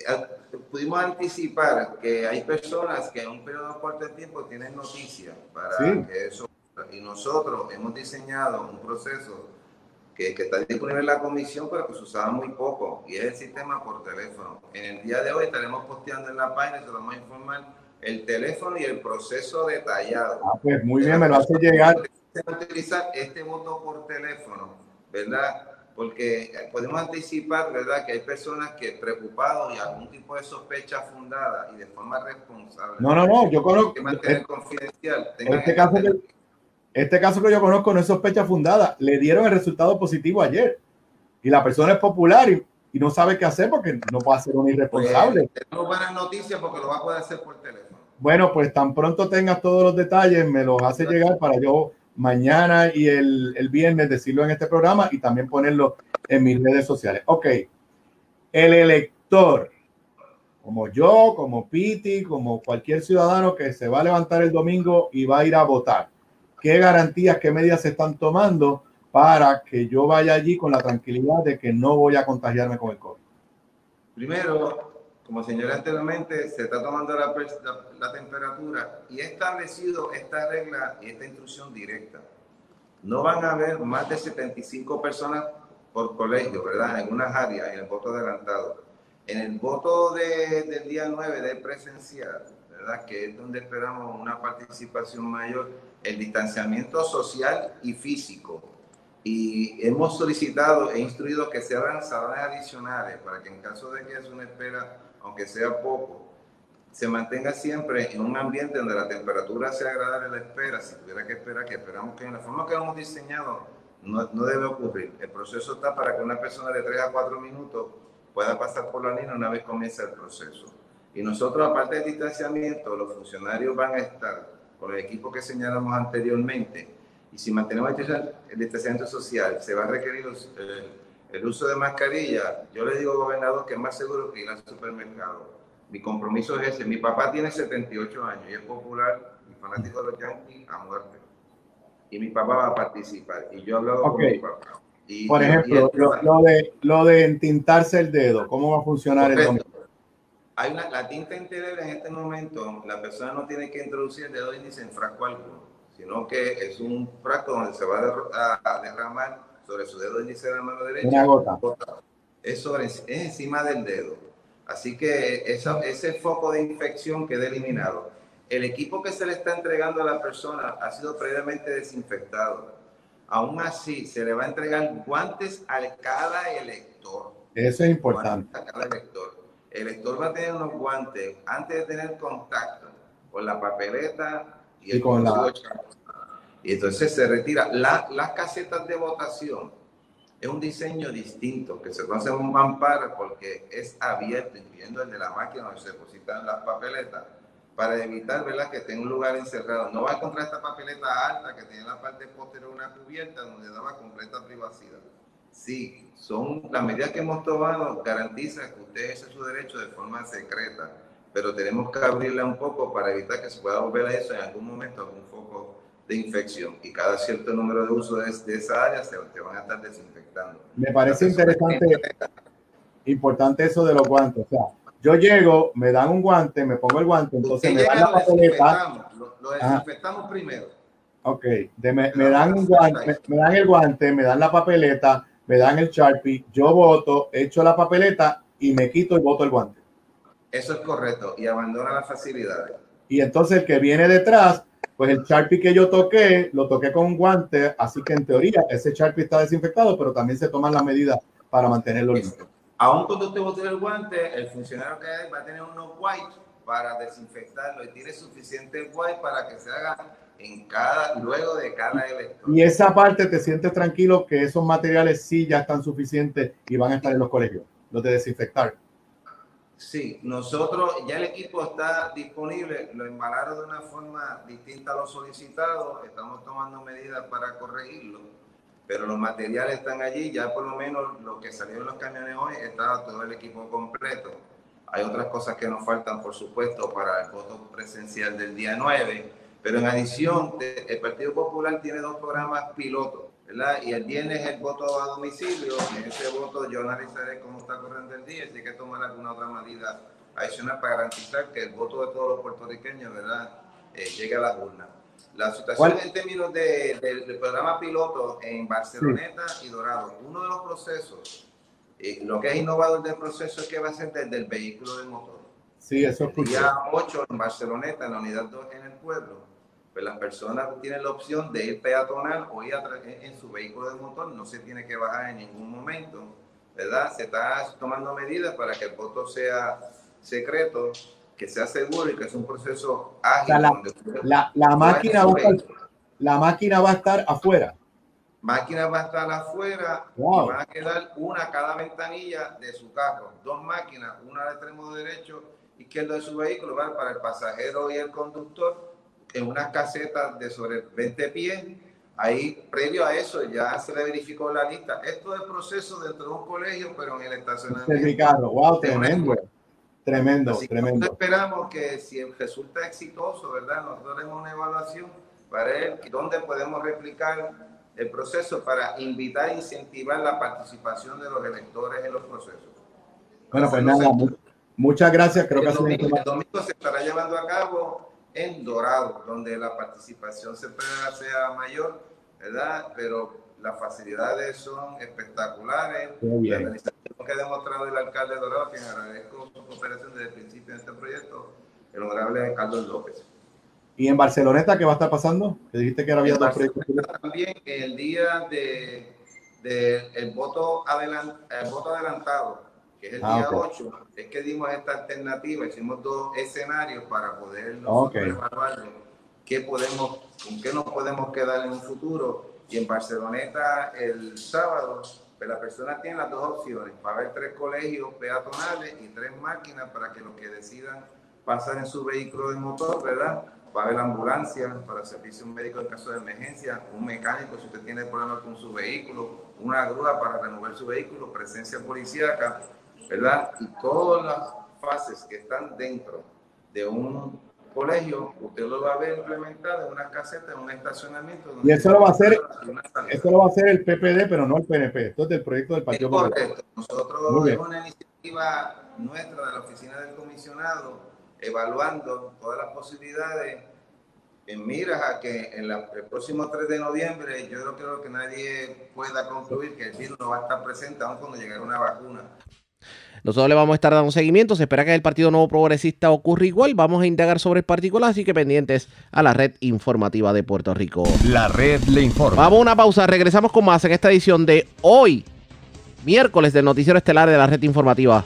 pudimos anticipar que hay personas que en un periodo corto de tiempo tienen noticias para Sí. que eso y nosotros hemos diseñado un proceso que, que está disponible en la comisión pero que se usaba muy poco y es el sistema por teléfono. En el día de hoy estaremos posteando en la página, se lo vamos a informar el teléfono y el proceso detallado Ah, pues muy bien, me lo hace llegar. A utilizar este voto por teléfono, ¿verdad? Porque eh, podemos anticipar, ¿verdad? Que hay personas que preocupados y algún tipo de sospecha fundada y de forma responsable. No, no, no, yo conozco. Que mantener confidencial. tengan Este caso, que, este caso que yo conozco no es sospecha fundada. Le dieron el resultado positivo ayer. Y la persona es popular y, y no sabe qué hacer porque no puede ser un pues, irresponsable. tenemos buenas noticias porque lo va a poder hacer por teléfono. Bueno, pues tan pronto tengas todos los detalles, me los hace llegar para yo mañana y el, el viernes decirlo en este programa y también ponerlo en mis redes sociales. Ok, el elector, como yo, como Piti, como cualquier ciudadano que se va a levantar el domingo y va a ir a votar, ¿qué garantías, qué medidas se están tomando para que yo vaya allí con la tranquilidad de que no voy a contagiarme con el COVID? Primero, como señalé anteriormente, se está tomando la, la- la temperatura y he establecido esta regla y esta instrucción directa. No van a haber más de 75 personas por colegio, ¿verdad? En algunas áreas, en el voto adelantado. En el voto de- del día 9 de presencial, ¿verdad? Que es donde esperamos una participación mayor, el distanciamiento social y físico y hemos solicitado e instruido que se abran salones adicionales para que en caso de que es una espera, aunque sea poco, se mantenga siempre en un ambiente donde la temperatura sea agradable a la espera, si tuviera que esperar, que esperamos que en la forma que hemos diseñado no, no debe ocurrir. El proceso está para que una persona de 3 a 4 minutos pueda pasar por la línea una vez comienza el proceso. Y nosotros, aparte del distanciamiento, los funcionarios van a estar con el equipo que señalamos anteriormente, y si mantenemos el distancia- el distanciamiento social, se va a requerir los- el, el uso de mascarilla. Yo le digo, gobernador, que es más seguro que ir al supermercado. Mi compromiso es ese. Mi papá tiene 78 años y es popular y fanático de los Yankees a muerte. Y mi papá va a participar. Y yo he hablado con mi papá. Y, Por y ejemplo, el- lo, lo de, lo de entintarse el dedo, ¿cómo va a funcionar el Correcto. domingo? Hay una, la tinta indeleble en este momento, la persona no tiene que introducir el dedo índice en frasco alguno, sino que es un frasco donde se va a derramar sobre su dedo índice de la mano derecha. Una gota. Es, sobre, es encima del dedo. Así que esa- ese foco de infección queda eliminado. El equipo que se le está entregando a la persona ha sido previamente desinfectado. Aún así, se le va a entregar guantes a cada elector. Eso es importante. A cada elector. El elector va a tener unos guantes antes de tener contacto con la papeleta y, Y el con la-. Y entonces se retira. La- las casetas de votación es un diseño distinto que se conoce un mampara porque es abierto, incluyendo el de la máquina donde se depositan las papeletas, para evitar ¿verdad? que en un lugar encerrado. No va a encontrar esta papeleta alta que tiene en la parte posterior una cubierta donde daba completa privacidad. Sí, son las medidas que hemos tomado garantizan que usted ejerce su derecho de forma secreta, pero tenemos que abrirla un poco para evitar que se pueda volver a eso en algún momento algún foco de infección y cada cierto número de uso de, de esa área se te van a estar desinfectando. Me parece interesante, importante eso de los guantes. O sea, yo llego, me dan un guante, me pongo el guante, entonces Usted me dan la papeleta. lo, Ajá. desinfectamos primero. Ok, de- me, me dan un guante, me, me dan el guante, me dan la papeleta, me dan el Sharpie, yo voto, echo la papeleta y me quito y voto el guante. Eso es correcto y abandona las facilidades. Y entonces el que viene detrás, pues el Sharpie que yo toqué, lo toqué con un guante, así que en teoría ese Sharpie está desinfectado, pero también se toman las medidas para mantenerlo limpio. Aún cuando usted bote el guante, el funcionario que hay va a tener unos wipes para desinfectarlo y tiene suficiente wipe para que se haga en cada, luego de cada elector. Y esa parte te sientes tranquilo que esos materiales sí ya están suficientes y van a estar en los colegios, los de desinfectar. Sí, nosotros ya el equipo está disponible, lo embalaron de una forma distinta a lo solicitado, estamos tomando medidas para corregirlo, pero los materiales están allí, ya por lo menos lo que salió en los camiones hoy estaba todo el equipo completo. Hay otras cosas que nos faltan, por supuesto, para el voto presencial del día 9, pero en adición, el Partido Popular tiene dos programas pilotos, ¿verdad? Y el viernes el voto a domicilio, en ese voto yo analizaré cómo está corriendo el día y si hay que tomar alguna otra medida adicional para garantizar que el voto de todos los puertorriqueños, ¿verdad?, Eh, llegue a las urnas. La situación ¿Cuál? en términos de- de- del programa piloto en Barceloneta y Dorado, uno de los procesos, eh, lo que es innovador del proceso es que va a ser desde el vehículo de motor. Sí, eso El escuché. día 8 en Barceloneta, en la unidad 2 en el pueblo, pues las personas tienen la opción de ir peatonal o ir en, su vehículo de motor, no se tiene que bajar en ningún momento, ¿verdad? Se está tomando medidas para que el voto sea secreto, que sea seguro y que es un proceso ágil. O sea, la- usted- La, la máquina va a estar, la máquina va a estar afuera. máquina va a estar afuera Wow. y van a quedar una a cada ventanilla de su carro. Dos máquinas, una al extremo derecho, izquierdo de su vehículo, ¿vale? para el pasajero y el conductor, en unas casetas de sobre 20 pies. Ahí, previo a eso, ya se le verificó la lista. Esto es proceso dentro de un colegio, pero en el Este es mi estacionamiento. carro. Wow, tremendo. Tremendo, Así que tremendo. esperamos que si resulta exitoso, ¿verdad? Nosotros haremos una evaluación para ver dónde podemos replicar el proceso para invitar e incentivar la participación de los electores en los procesos. Bueno, pues nada, muchas gracias. Creo que el, un domingo, el domingo se estará llevando a cabo en Dorado, donde la participación se espera sea mayor, ¿verdad? Pero las facilidades son espectaculares. Qué bien. La organización que ha demostrado el alcalde de Dorado, quien agradezco su cooperación desde el principio de este proyecto, el honorable Carlos López. ¿Y en Barceloneta qué va a estar pasando? Que dijiste que ahora había En dos proyectos. También el día de, de el voto adelan- el voto adelantado, que es el Ah, día ok. 8, es que dimos esta alternativa, hicimos dos escenarios para poder nosotros evaluar qué podemos, con qué nos podemos quedar en un futuro. Y en Barceloneta el sábado, pues la persona tiene las dos opciones. Va a haber tres colegios peatonales y tres máquinas para que los que decidan pasar en su vehículo de motor, ¿verdad? Va a haber ambulancia para servicio médico en caso de emergencia, un mecánico si usted tiene problemas con su vehículo, una grúa para remover su vehículo, presencia policíaca, ¿verdad? Y todas las fases que están dentro de un colegio, usted lo va a ver implementado en una caseta, en un estacionamiento. Y eso lo va a hacer, eso lo va a hacer el PPD, pero no el PNP. Esto es del proyecto del Partido Popular. correcto. Nosotros es una iniciativa nuestra de la oficina del comisionado, evaluando todas las posibilidades en miras a que en la- el próximo 3 de noviembre yo no creo que nadie pueda concluir que el virus no va a estar presente aun cuando llegue una vacuna. Nosotros le vamos a estar dando seguimiento. Se espera que el Partido Nuevo Progresista ocurra igual. Vamos a indagar sobre el particular, así que pendientes a la red informativa de Puerto Rico. La red le informa. Vamos a una pausa. Regresamos con más en esta edición de hoy, miércoles del Noticiero Estelar de la red informativa.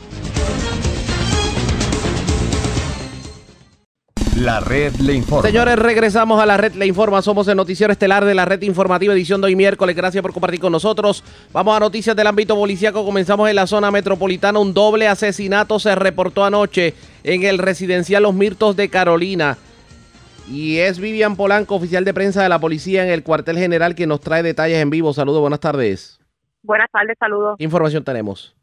La red le informa. Señores, regresamos a la red Le Informa. Somos el noticiero estelar de la red informativa, edición de hoy miércoles. Gracias por compartir con nosotros. Vamos a noticias del ámbito policíaco. Comenzamos en la zona metropolitana. Un doble asesinato se reportó anoche en el residencial Los Mirtos de Carolina. Y es Vivian Polanco, oficial de prensa de la policía en el cuartel general, que nos trae detalles en vivo. Saludos, buenas tardes. Buenas tardes, saludos. ¿Qué información tenemos?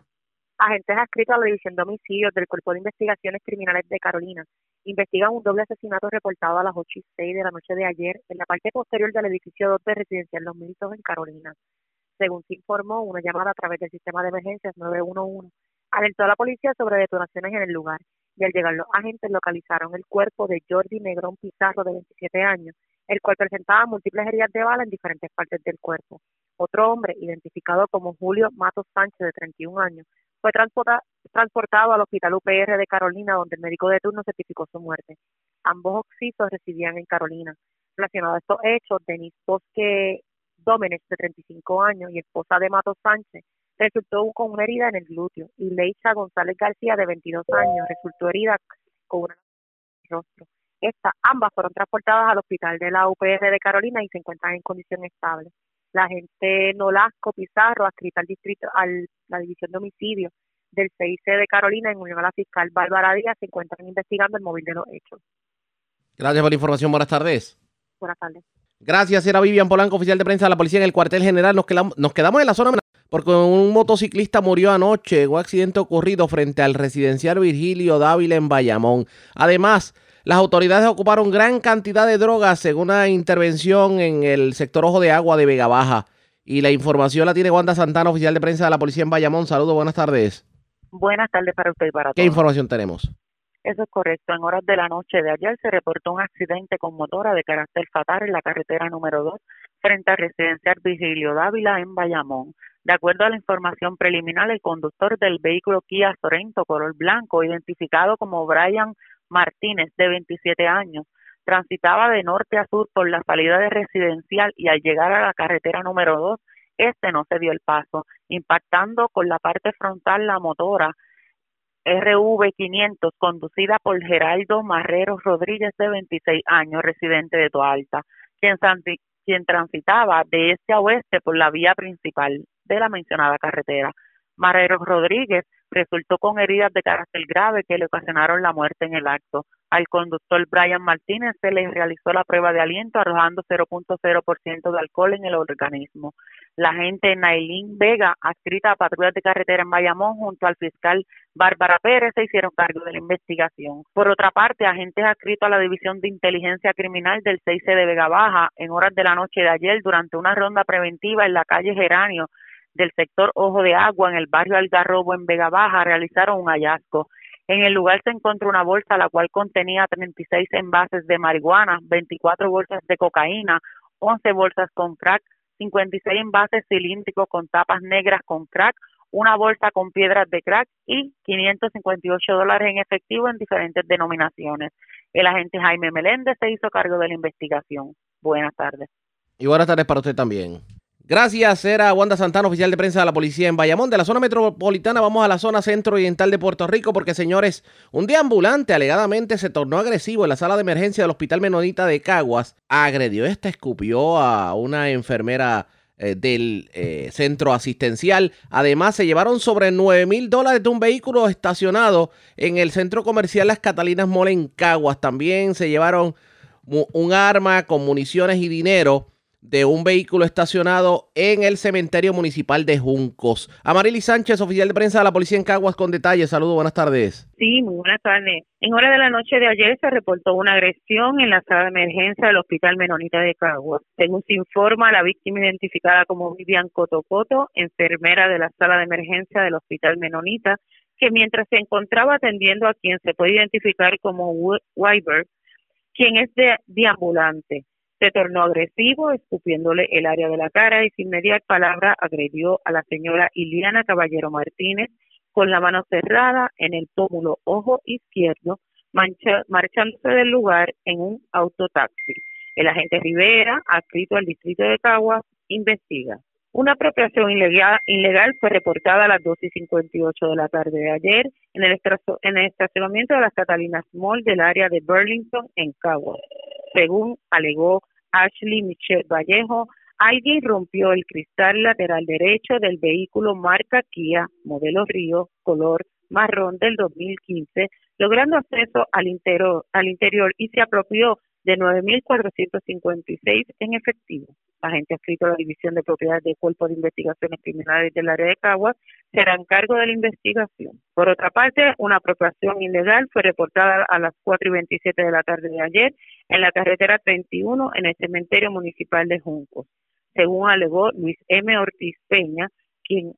Agentes adscritos a la División de Homicidios del Cuerpo de Investigaciones Criminales de Carolina investigan un doble asesinato reportado a las 8 y 6 de la noche de ayer en la parte posterior del edificio 2 de Residencial Los Militos en Carolina. Según se informó, una llamada a través del sistema de emergencias 911 alertó a la policía sobre detonaciones en el lugar y al llegar los agentes localizaron el cuerpo de Jordi Negrón Pizarro de 27 años, el cual presentaba múltiples heridas de bala en diferentes partes del cuerpo. Otro hombre, identificado como Julio Matos Sánchez de 31 años, fue transporta- transportado al Hospital UPR de Carolina, donde el médico de turno certificó su muerte. Ambos occisos residían en Carolina. Relacionado a estos hechos, Denis Bosque Dómenes, de 35 años, y esposa de Matos Sánchez, resultó con una herida en el glúteo, y Leicha González García, de 22 años, resultó herida con una en el rostro. Estas, ambas fueron transportadas al hospital de la UPR de Carolina y se encuentran en condición estable. La agente Nolasco Pizarro, adscrita al distrito, a la división de homicidios del CIC de Carolina, en unión a la fiscal Bárbara Díaz, se encuentran investigando el móvil de los hechos. Gracias por la información. Buenas tardes. Buenas tardes. Gracias, era Vivian Polanco, oficial de prensa de la policía en el cuartel general. Nos quedamos, nos quedamos en la zona porque un motociclista murió anoche en un accidente ocurrido frente al residencial Virgilio Dávila en Bayamón. Además, las autoridades ocuparon gran cantidad de drogas según una intervención en el sector Ojo de Agua de Vega Baja. Y la información la tiene Wanda Santana, oficial de prensa de la policía en Bayamón. Saludos, buenas tardes. Buenas tardes para usted y para ¿Qué todos. información tenemos? Eso es correcto. En horas de la noche de ayer se reportó un accidente con motora de carácter fatal en la carretera número 2 frente al residencial Vigilio Dávila en Bayamón. De acuerdo a la información preliminar, el conductor del vehículo Kia Sorento color blanco, identificado como Brian Martínez, de 27 años, transitaba de norte a sur por la salida de residencial y al llegar a la carretera número 2, este no se dio el paso, impactando con la parte frontal la motora RV500 conducida por Geraldo Marrero Rodríguez de 26 años, residente de Toalta, quien transitaba de este a oeste por la vía principal de la mencionada carretera. Marrero Rodríguez resultó con heridas de carácter grave que le ocasionaron la muerte en el acto. Al conductor Brian Martínez se le realizó la prueba de aliento arrojando 0.0% de alcohol en el organismo. La agente Nailín Vega, adscrita a patrullas de carretera en Bayamón, junto al fiscal Bárbara Pérez, se hicieron cargo de la investigación. Por otra parte, agentes adscritos a la División de Inteligencia Criminal del 6 de Vega Baja, en horas de la noche de ayer, durante una ronda preventiva en la calle Geranio del sector Ojo de Agua, en el barrio Algarrobo, en Vega Baja, realizaron un hallazgo. En el lugar se encontró una bolsa la cual contenía 36 envases de marihuana, 24 bolsas de cocaína, 11 bolsas con crack, 56 envases cilíndricos con tapas negras con crack, una bolsa con piedras de crack y 558 dólares en efectivo en diferentes denominaciones. El agente Jaime Meléndez se hizo cargo de la investigación. Buenas tardes. Y buenas tardes para usted también. Gracias, era Wanda Santana, oficial de prensa de la policía en Bayamón. De la zona metropolitana vamos a la zona centro-oriental de Puerto Rico porque, señores, un día ambulante alegadamente se tornó agresivo en la sala de emergencia del Hospital Menonita de Caguas. Agredió esta, escupió a una enfermera eh, del eh, centro asistencial. Además, se llevaron sobre 9 mil dólares de un vehículo estacionado en el centro comercial Las Catalinas Mall en Caguas. También se llevaron un arma con municiones y dinero de un vehículo estacionado en el cementerio municipal de Juncos. Amarili Sánchez, oficial de prensa de la policía en Caguas, con detalles. Saludos, buenas tardes. Sí, muy buenas tardes. En hora de la noche de ayer se reportó una agresión en la sala de emergencia del Hospital Menonita de Caguas. Según se informa, la víctima identificada como Vivian Cotocoto, enfermera de la sala de emergencia del Hospital Menonita, que mientras se encontraba atendiendo a quien se puede identificar como Weiber, quien es de, deambulante, se tornó agresivo, escupiéndole el área de la cara y sin mediar palabra agredió a la señora Iliana Caballero Martínez con la mano cerrada en el pómulo ojo izquierdo, marchándose del lugar en un autotaxi. El agente Rivera, adscrito al distrito de Caguas, investiga. Una apropiación ilegal, fue reportada a las 2 y 58 de la tarde de ayer en el, en el estacionamiento de las Catalinas Mall del área de Burlington, en Caguas. Según alegó Ashley Michelle Vallejo, alguien rompió el cristal lateral derecho del vehículo marca Kia, modelo Río, color marrón del 2015, logrando acceso al interior, al interior y se apropió de 9.456 en efectivo. Agente adscrito a la División de Propiedades del Cuerpo de Investigaciones Criminales del área de Caguas será en cargo de la investigación. Por otra parte, una apropiación ilegal fue reportada a las 4 y 27 de la tarde de ayer en la carretera 31 en el cementerio municipal de Juncos. Según alegó Luis M. Ortiz Peña, quien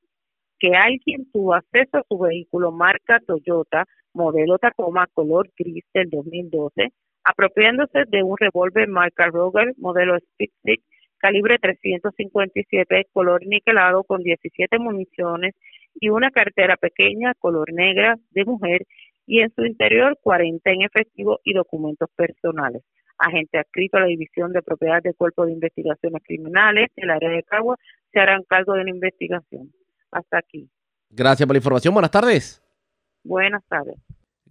que alguien tuvo acceso a su vehículo marca Toyota, modelo Tacoma, color gris del 2012, apropiándose de un revólver marca Roger, modelo Speed calibre 357, color niquelado con 17 municiones y una cartera pequeña, color negra, de mujer, y en su interior 40 en efectivo y documentos personales. Agente adscrito a la División de Propiedades del Cuerpo de Investigaciones Criminales del área de Cagua se harán cargo de la investigación. Hasta aquí. Gracias por la información. Buenas tardes. Buenas tardes.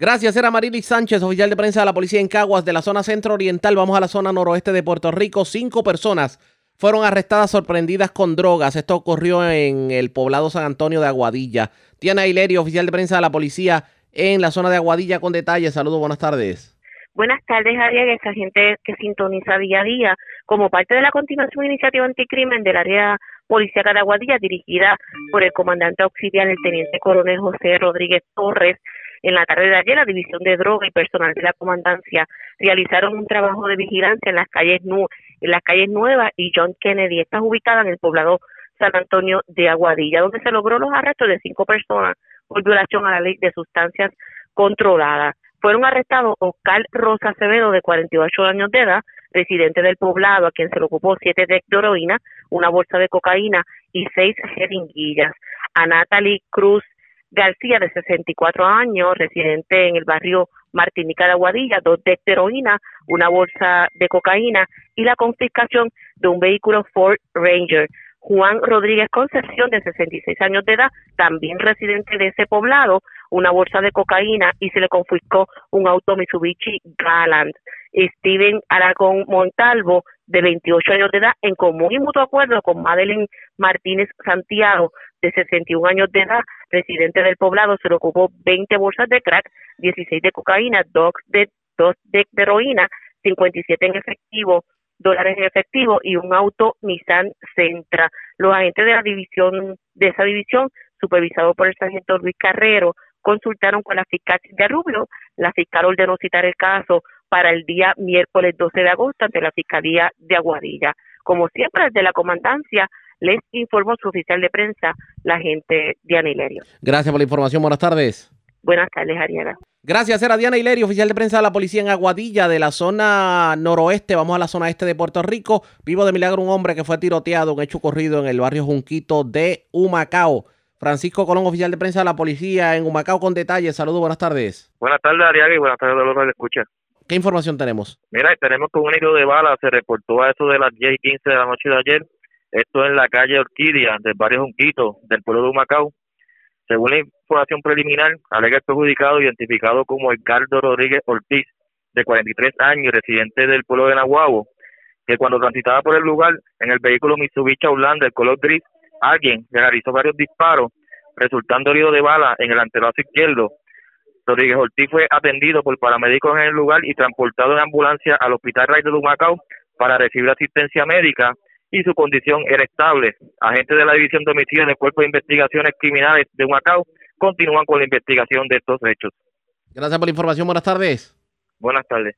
Gracias, era Marily Sánchez, oficial de prensa de la policía en Caguas, de la zona centro oriental. Vamos a la zona noroeste de Puerto Rico. Cinco personas fueron arrestadas sorprendidas con drogas. Esto ocurrió en el poblado San Antonio de Aguadilla. Tiana Hilerio, oficial de prensa de la policía en la zona de Aguadilla, con detalles. Saludos, buenas tardes. Buenas tardes, Ariel, esa gente que sintoniza día a día como parte de la continuación iniciativa anticrimen del área policíaca de Aguadilla, dirigida por el comandante auxiliar, el teniente coronel José Rodríguez Torres, en la tarde de ayer, la División de Droga y personal de la comandancia realizaron un trabajo de vigilancia en las calles, en las calles Nuevas y John Kennedy. Estás ubicada en el poblado San Antonio de Aguadilla, donde se logró los arrestos de cinco personas por violación a la ley de sustancias controladas. Fueron arrestados Oscar Rosa Acevedo, de 48 años de edad, residente del poblado, a quien se le ocupó siete de heroína, una bolsa de cocaína y seis jeringuillas. A Natalie Cruz García, de 64 años, residente en el barrio Martinica de Aguadilla, dos de heroína, una bolsa de cocaína y la confiscación de un vehículo Ford Ranger. Juan Rodríguez Concepción, de 66 años de edad, también residente de ese poblado, una bolsa de cocaína y se le confiscó un auto Mitsubishi Galant. Steven Aragón Montalvo, de 28 años de edad, en común y mutuo acuerdo con Madeline Martínez Santiago, de 61 años de edad, residente del poblado, se le ocupó 20 bolsas de crack, 16 de cocaína, 2 de, dos de heroína, 57 en efectivo, dólares en efectivo y un auto Nissan Sentra. Los agentes de la división de esa división, supervisado por el sargento Luis Carrero, consultaron con la fiscal de Rubio. La fiscal ordenó citar el caso para el día miércoles 12 de agosto ante la Fiscalía de Aguadilla. Como siempre, desde la comandancia les informó su oficial de prensa, la gente Diana Hilerio. Gracias por la información. Buenas tardes. Buenas tardes, Ariela. Gracias, era Diana Hilerio, oficial de prensa de la policía en Aguadilla, de la zona noroeste. Vamos a la zona este de Puerto Rico. Vivo de milagro un hombre que fue tiroteado, un hecho ocurrido en el barrio Junquito de Humacao. Francisco Colón, oficial de prensa de la policía en Humacao, con detalles. Saludos, buenas tardes. Buenas tardes, Ariaga, y buenas tardes a los que escucha. ¿Qué información tenemos? Mira, tenemos que un herido de bala se reportó a eso de las 10 y 15 de la noche de ayer. Esto en la calle Orquídea del barrio Junquito, del pueblo de Humacao. Según la información preliminar, alega el perjudicado identificado como Edgardo Rodríguez Ortiz, de 43 años, residente del pueblo de Nahuabo, que cuando transitaba por el lugar en el vehículo Mitsubishi Outlander de color gris, alguien le realizó varios disparos, resultando herido de bala en el antebrazo izquierdo Rodríguez Ortiz fue atendido por paramédicos en el lugar y transportado en ambulancia al Hospital Rey de Dumacao para recibir asistencia médica y su condición era estable. Agentes de la División de Homicidios del Cuerpo de Investigaciones Criminales de Humacao continúan con la investigación de estos hechos. Gracias por la información. Buenas tardes. Buenas tardes.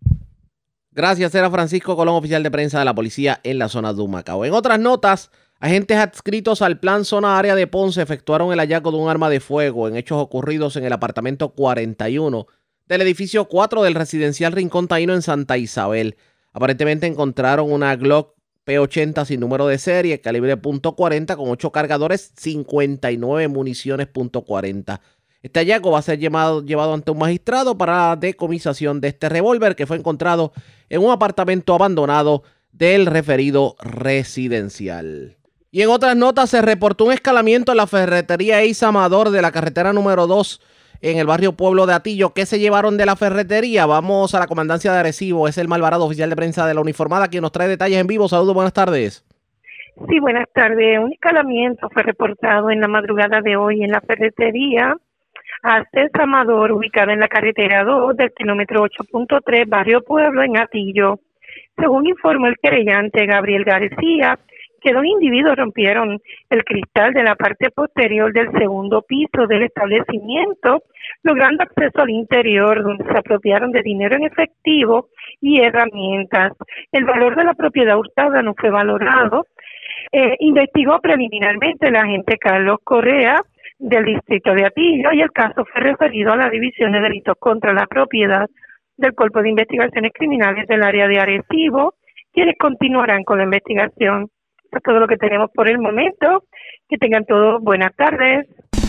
Gracias, era Francisco Colón, oficial de prensa de la policía en la zona de Humacao. En otras notas, agentes adscritos al plan zona área de Ponce efectuaron el hallazgo de un arma de fuego en hechos ocurridos en el apartamento 41 del edificio 4 del residencial Rincón Taíno en Santa Isabel. Aparentemente encontraron una Glock P80 sin número de serie, calibre .40 con 8 cargadores, 59 municiones .40. Este hallazgo va a ser llevado, llevado ante un magistrado para la decomisación de este revólver que fue encontrado en un apartamento abandonado del referido residencial. Y en otras notas se reportó un escalamiento en la ferretería Eisa Amador de la carretera número 2 en el barrio Pueblo de Atillo. ¿Qué se llevaron de la ferretería? Vamos a la comandancia de Arecibo. Es el Malvarado, oficial de prensa de la uniformada, quien nos trae detalles en vivo. Saludos, buenas tardes. Sí, buenas tardes. Un escalamiento fue reportado en la madrugada de hoy en la ferretería Artes Amador, ubicada en la carretera 2 del kilómetro 8.3, Barrio Pueblo, en Atillo. Según informó el querellante Gabriel García, que dos individuos rompieron el cristal de la parte posterior del segundo piso del establecimiento, logrando acceso al interior, donde se apropiaron de dinero en efectivo y herramientas. El valor de la propiedad hurtada no fue valorado. Eh, investigó preliminarmente el agente Carlos Correa, del distrito de Atillo y el caso fue referido a la División de Delitos contra la Propiedad del Cuerpo de Investigaciones Criminales del área de Arecibo, quienes continuarán con la investigación. Eso es todo lo que tenemos por el momento. Que tengan todos buenas tardes.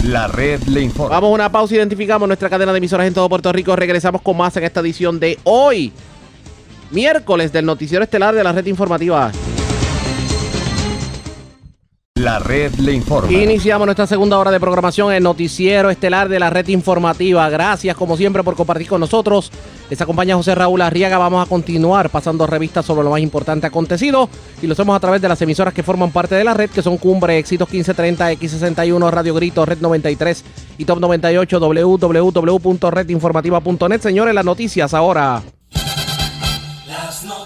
La red le informa. Vamos a una pausa, identificamos nuestra cadena de emisoras en todo Puerto Rico. Regresamos con más en esta edición de hoy, miércoles del Noticiero Estelar de la Red Informativa. La red le informa. Iniciamos nuestra segunda hora de programación en Noticiero Estelar de la Red Informativa. Gracias, como siempre, por compartir con nosotros. Les acompaña José Raúl Arriaga. Vamos a continuar pasando revistas sobre lo más importante acontecido y lo hacemos a través de las emisoras que forman parte de la red, que son Cumbre, Éxitos 1530, X61, Radio Grito, Red 93 y Top 98, www.redinformativa.net. Señores, las noticias ahora. Las noticias.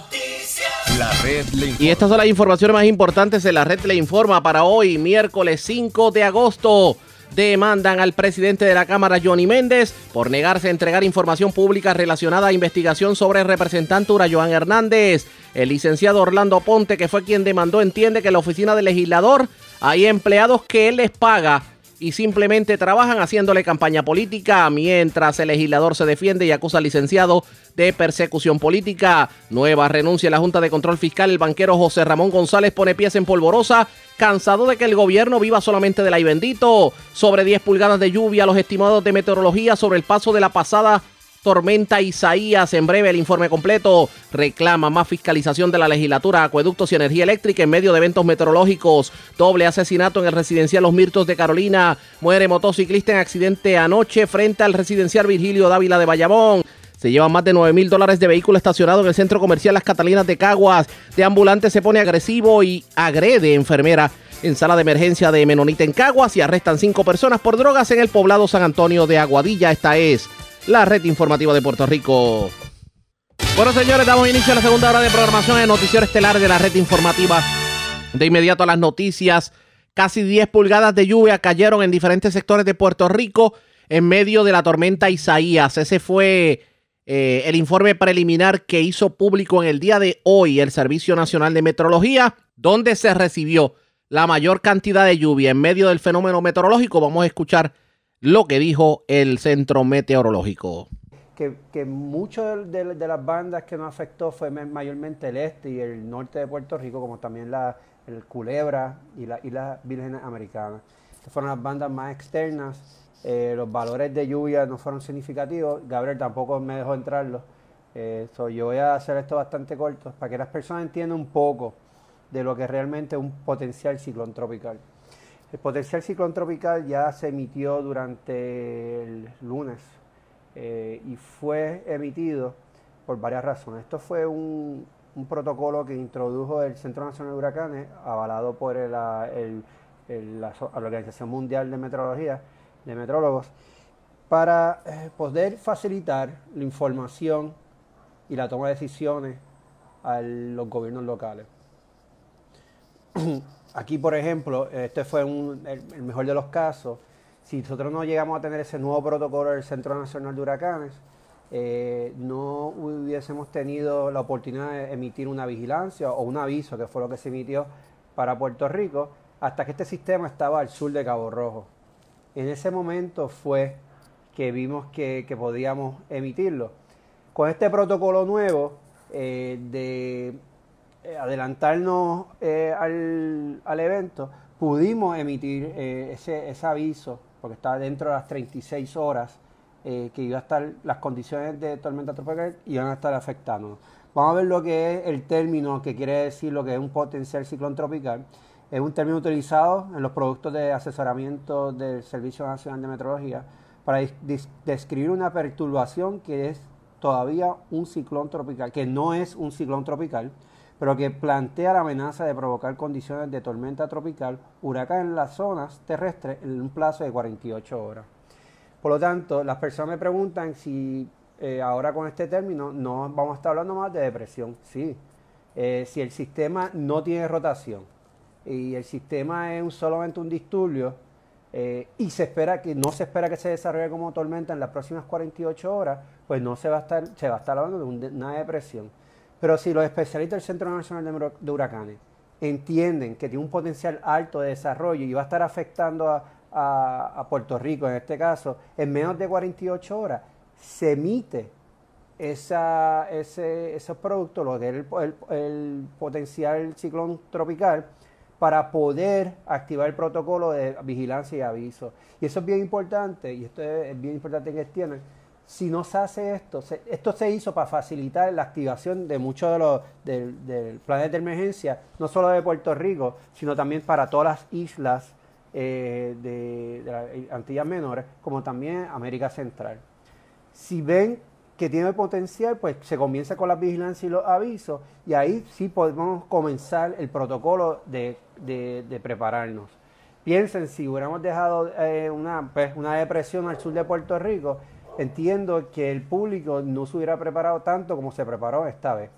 La red le informa. Y estas son las informaciones más importantes de la red le informa para hoy, miércoles 5 de agosto. Demandan al presidente de la Cámara, Johnny Méndez, por negarse a entregar información pública relacionada a investigación sobre el representante Urayoan Hernández. El licenciado Orlando Ponte, que fue quien demandó, entiende que en la oficina del legislador hay empleados que él les paga y simplemente trabajan haciéndole campaña política mientras el legislador se defiende y acusa al licenciado de persecución política. Nueva renuncia a la Junta de Control Fiscal. El banquero José Ramón González pone pies en polvorosa, cansado de que el gobierno viva solamente del ay bendito. Sobre 10 pulgadas de lluvia, los estimados de meteorología sobre el paso de la pasada tormenta Isaías. En breve el informe completo reclama más fiscalización de la legislatura, acueductos y energía eléctrica en medio de eventos meteorológicos. Doble asesinato en el residencial Los Mirtos de Carolina. Muere motociclista en accidente anoche frente al residencial Virgilio Dávila de Bayamón. Se llevan más de 9 mil dólares de vehículo estacionado en el centro comercial Las Catalinas de Caguas. De ambulante se pone agresivo y agrede enfermera en sala de emergencia de Menonita en Caguas y arrestan cinco personas por drogas en el poblado San Antonio de Aguadilla. Esta es la red informativa de Puerto Rico. Bueno, señores, damos inicio a la segunda hora de programación en Noticiero Estelar de la red informativa. De inmediato a las noticias. Casi 10 pulgadas de lluvia cayeron en diferentes sectores de Puerto Rico en medio de la tormenta Isaías. Ese fue eh, el informe preliminar que hizo público en el día de hoy el Servicio Nacional de Meteorología, donde se recibió la mayor cantidad de lluvia en medio del fenómeno meteorológico. Vamos a escuchar lo que dijo el Centro Meteorológico. que, que muchas de, las bandas que nos afectó fue me- mayormente el este y el norte de Puerto Rico, como también la, el Culebra y la Islas Vírgenes Americanas. Estas fueron las bandas más externas. Eh, los valores de lluvia no fueron significativos. Gabriel tampoco me dejó entrarlos. Eh, so yo voy a hacer esto bastante corto para que las personas entiendan un poco de lo que es realmente un potencial ciclón tropical. El potencial ciclón tropical ya se emitió durante el lunes eh, y fue emitido por varias razones. Esto fue un, protocolo que introdujo el Centro Nacional de Huracanes, avalado por la, la Organización Mundial de Meteorología, de meteorólogos, para eh, poder facilitar la información y la toma de decisiones a los gobiernos locales. aquí, por ejemplo, este fue el, mejor de los casos. Si nosotros no llegamos a tener ese nuevo protocolo del Centro Nacional de Huracanes, eh, no hubiésemos tenido la oportunidad de emitir una vigilancia o un aviso, que fue lo que se emitió para Puerto Rico, hasta que este sistema estaba al sur de Cabo Rojo. En ese momento fue que vimos que, que podíamos emitirlo. Con este protocolo nuevo eh, de eh, adelantarnos eh, al, al evento, pudimos emitir eh, ese, ese aviso, porque estaba dentro de las 36 horas que iba a estar, las condiciones de tormenta tropical iban a estar afectándonos. Vamos a ver lo que es el término que quiere decir lo que es un potencial ciclón tropical. Es un término utilizado en los productos de asesoramiento del Servicio Nacional de Meteorología para describir una perturbación que es todavía un ciclón tropical, que no es un ciclón tropical, pero que plantea la amenaza de provocar condiciones de tormenta tropical, huracán en las zonas terrestres en un plazo de 48 horas. Por lo tanto, las personas me preguntan si eh, ahora con este término no vamos a estar hablando más de depresión. Sí, Eh, si el sistema no tiene rotación y el sistema es solamente un disturbio eh, y se espera que no se espera que se desarrolle como tormenta en las próximas 48 horas, pues no se va a estar, se va a estar hablando de una depresión. Pero si los especialistas del Centro Nacional de Hura- de Huracanes entienden que tiene un potencial alto de desarrollo y va a estar afectando a, Puerto Rico en este caso, en menos de 48 horas, se emite ese, esos productos, lo que es el, potencial ciclón tropical, para poder activar el protocolo de vigilancia y aviso. Y eso es bien importante, y esto es, es bien importante que entiendan. Si no se hace esto, esto se hizo para facilitar la activación de muchos de los del, planes de emergencia, no solo de Puerto Rico, sino también para todas las islas eh, de, las Antillas Menores, como también América Central. Si ven que tiene potencial, pues se comienza con la vigilancia y los avisos, y ahí sí podemos comenzar el protocolo de, prepararnos. Piensen, si hubiéramos dejado eh, pues, una depresión al sur de Puerto Rico, entiendo que el público no se hubiera preparado tanto como se preparó esta vez.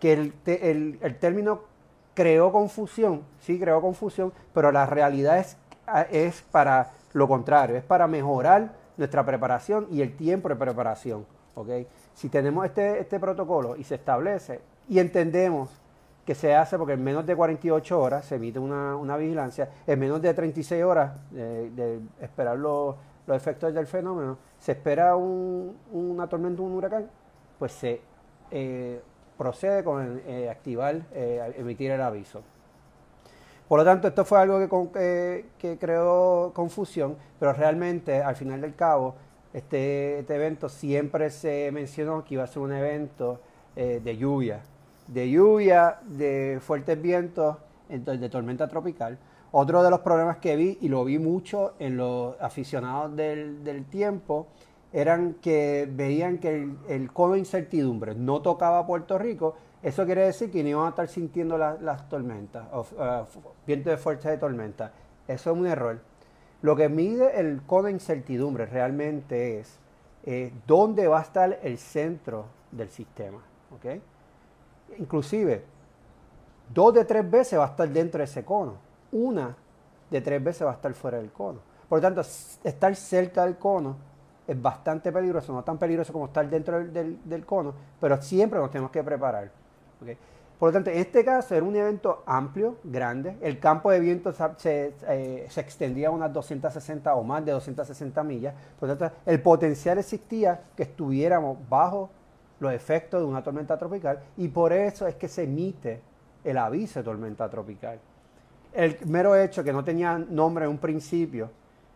Que el, el- el término creó confusión, sí creó confusión, pero la realidad es, es para lo contrario, es para mejorar nuestra preparación y el tiempo de preparación. ¿ok? Si tenemos este, este protocolo y se establece y entendemos que se hace porque en menos de 48 horas se emite una, una vigilancia, en menos de 36 horas de esperar los, los efectos del fenómeno, se espera un- una tormenta, un huracán, pues se eh, procede con eh, activar, eh, emitir el aviso. Por lo tanto, esto fue algo que, que- creó confusión, pero realmente al final del cabo, este, este evento siempre se mencionó que iba a ser un evento de lluvia, de lluvia, de fuertes vientos, entonces, de tormenta tropical. Otro de los problemas que vi, y lo vi mucho en los aficionados del, tiempo, eran que veían que el, el cono de incertidumbre no tocaba a Puerto Rico. Eso quiere decir que no iban a estar sintiendo la- las tormentas, o uh, vientos de fuerza de tormenta. Eso es un error. Lo que mide el cono de incertidumbre realmente es eh, dónde va a estar el centro del sistema. ¿ok? Inclusive, dos de tres veces va a estar dentro de ese cono. Una de tres veces va a estar fuera del cono. Por lo tanto, estar cerca del cono es bastante peligroso, no tan peligroso como estar dentro del, del- cono, pero siempre nos tenemos que preparar. Por lo tanto, en este caso era un evento amplio, grande. El campo de viento sa- se, eh, se extendía a unas 260 o más de 260 millas. Por lo tanto, el potencial existía que estuviéramos bajo los efectos de una tormenta tropical y por eso es que se emite el aviso de tormenta tropical. El mero hecho que no tenía nombre en un principio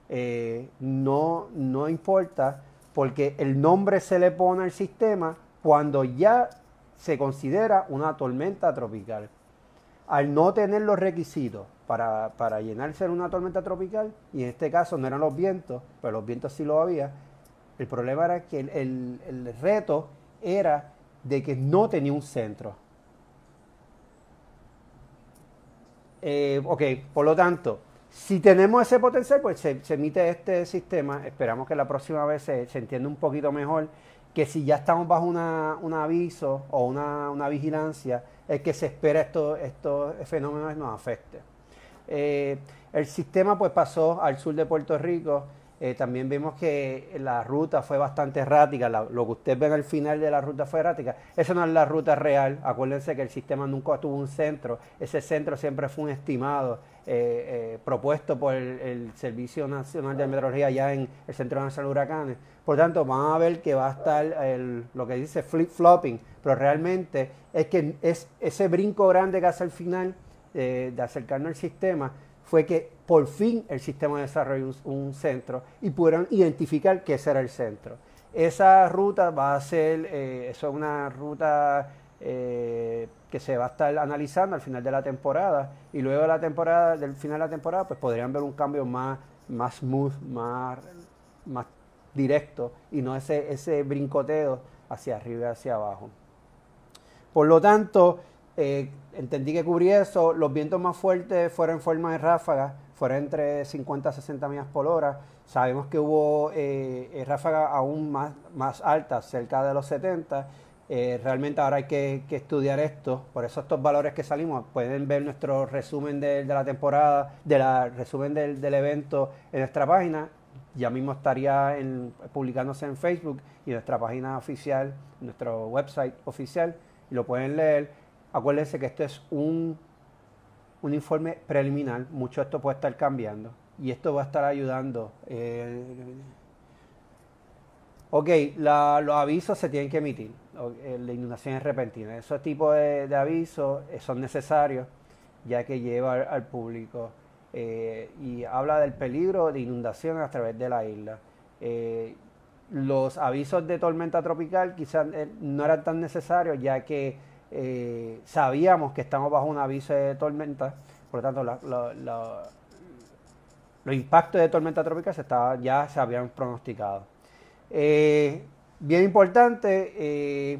eh, no, no importa porque el nombre se le pone al sistema cuando ya se considera una tormenta tropical. Al no tener los requisitos para, para llenarse de una tormenta tropical, y en este caso no eran los vientos, pero los vientos sí lo había, el problema era que el, el- el reto era de que no tenía un centro. Eh, ok, por lo tanto, si tenemos ese potencial, pues se, emite este sistema. Esperamos que la próxima vez se, entienda un poquito mejor que si ya estamos bajo una- un aviso o una, una vigilancia, es que se espera estos estos fenómenos nos afecten. Eh, el sistema pues pasó al sur de Puerto Rico. Eh, también vimos que la ruta fue bastante errática. Lo que ustedes ven al final de la ruta fue errática. Esa no es la ruta real. Acuérdense que el sistema nunca tuvo un centro. Ese centro siempre fue un estimado eh, eh, propuesto por el, Servicio Nacional de Meteorología allá en el Centro Nacional de Huracanes. Por tanto, van a ver que va a estar el- lo que dice flip-flopping, pero realmente es que es ese brinco grande que hace al final de acercarnos al sistema fue que por fin el sistema desarrolló un, centro y pudieron identificar que ese era el centro. Esa ruta va a ser, eh, eso es una ruta eh, que se va a estar analizando al final de la temporada y luego de la temporada, del final de la temporada, pues podrían ver un cambio más, más smooth, más, más directo y no ese, ese brincoteo hacia arriba y hacia abajo. Por lo tanto, eh, entendí que cubría eso. Los vientos más fuertes fueron en forma de ráfagas, fueron entre 50 a 60 millas por hora. Sabemos que hubo eh, eh, ráfagas aún más, más altas, cerca de los 70. Eh, realmente ahora hay que, estudiar esto, por eso estos valores que salimos, pueden ver nuestro resumen de, la temporada, de resumen del, evento en nuestra página. Ya mismo estaría publicándose en Facebook y nuestra página oficial, nuestro website oficial, y lo pueden leer. Acuérdense que esto es un, un informe preliminar, mucho esto puede estar cambiando y esto va a estar ayudando. eh, ok, los avisos se tienen que emitir, eh, la inundación es repentina. Esos tipos de, avisos eh, son necesarios ya que lleva al, público eh, y habla del peligro de inundación a través de la isla. Los avisos de tormenta tropical quizás no eran tan necesarios ya que eh, sabíamos que estamos bajo un aviso de tormenta, por lo tanto los impactos de tormenta tropical ya se habían pronosticado. Eh, bien importante, eh,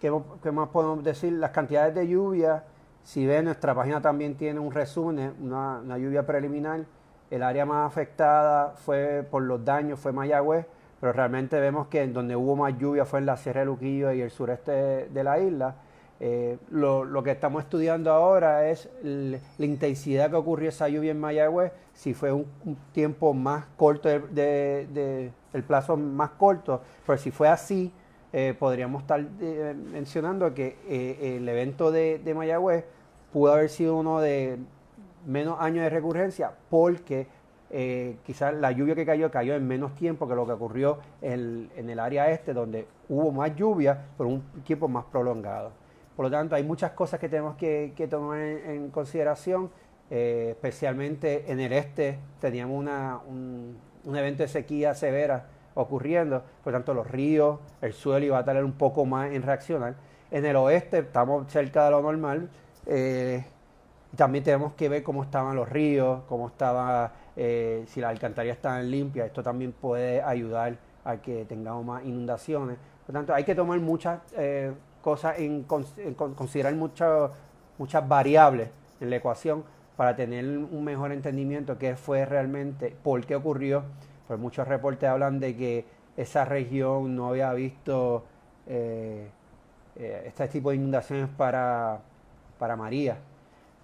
¿qué, mo- qué más podemos decir? Las cantidades de lluvia, si ven, nuestra página también tiene un resumen, una, una lluvia preliminar. El área más afectada fue por los daños, fue Mayagüez, pero realmente vemos que en donde hubo más lluvia fue en la Sierra de Luquillo y el sureste de, la isla. Eh, lo, que estamos estudiando ahora es la intensidad que ocurrió esa lluvia en Mayagüez, si fue un, tiempo más corto, de, el plazo más corto, pero si fue así, eh, podríamos estar eh, mencionando que el evento de, de Mayagüez pudo haber sido uno de menos años de recurrencia porque eh, quizás la lluvia que cayó cayó en menos tiempo que lo que ocurrió en, el área este, donde hubo más lluvia, pero un tiempo más prolongado. Por lo tanto, hay muchas cosas que tenemos que, tomar en, consideración, eh, especialmente en el este teníamos un, un evento de sequía severa ocurriendo, por lo tanto los ríos, el suelo iba a tardar un poco más en reaccionar. En el oeste estamos cerca de lo normal, eh, también tenemos que ver cómo estaban los ríos, cómo estaba, eh, si las alcantarillas estaban limpias. Esto también puede ayudar a que tengamos más inundaciones. Por lo tanto, hay que tomar muchas eh, cosas en, cons- en con- considerar muchas muchas variables en la ecuación para tener un mejor entendimiento de qué fue realmente, por qué ocurrió. Pues muchos reportes hablan de que esa región no había visto eh, este tipo de inundaciones para, para María.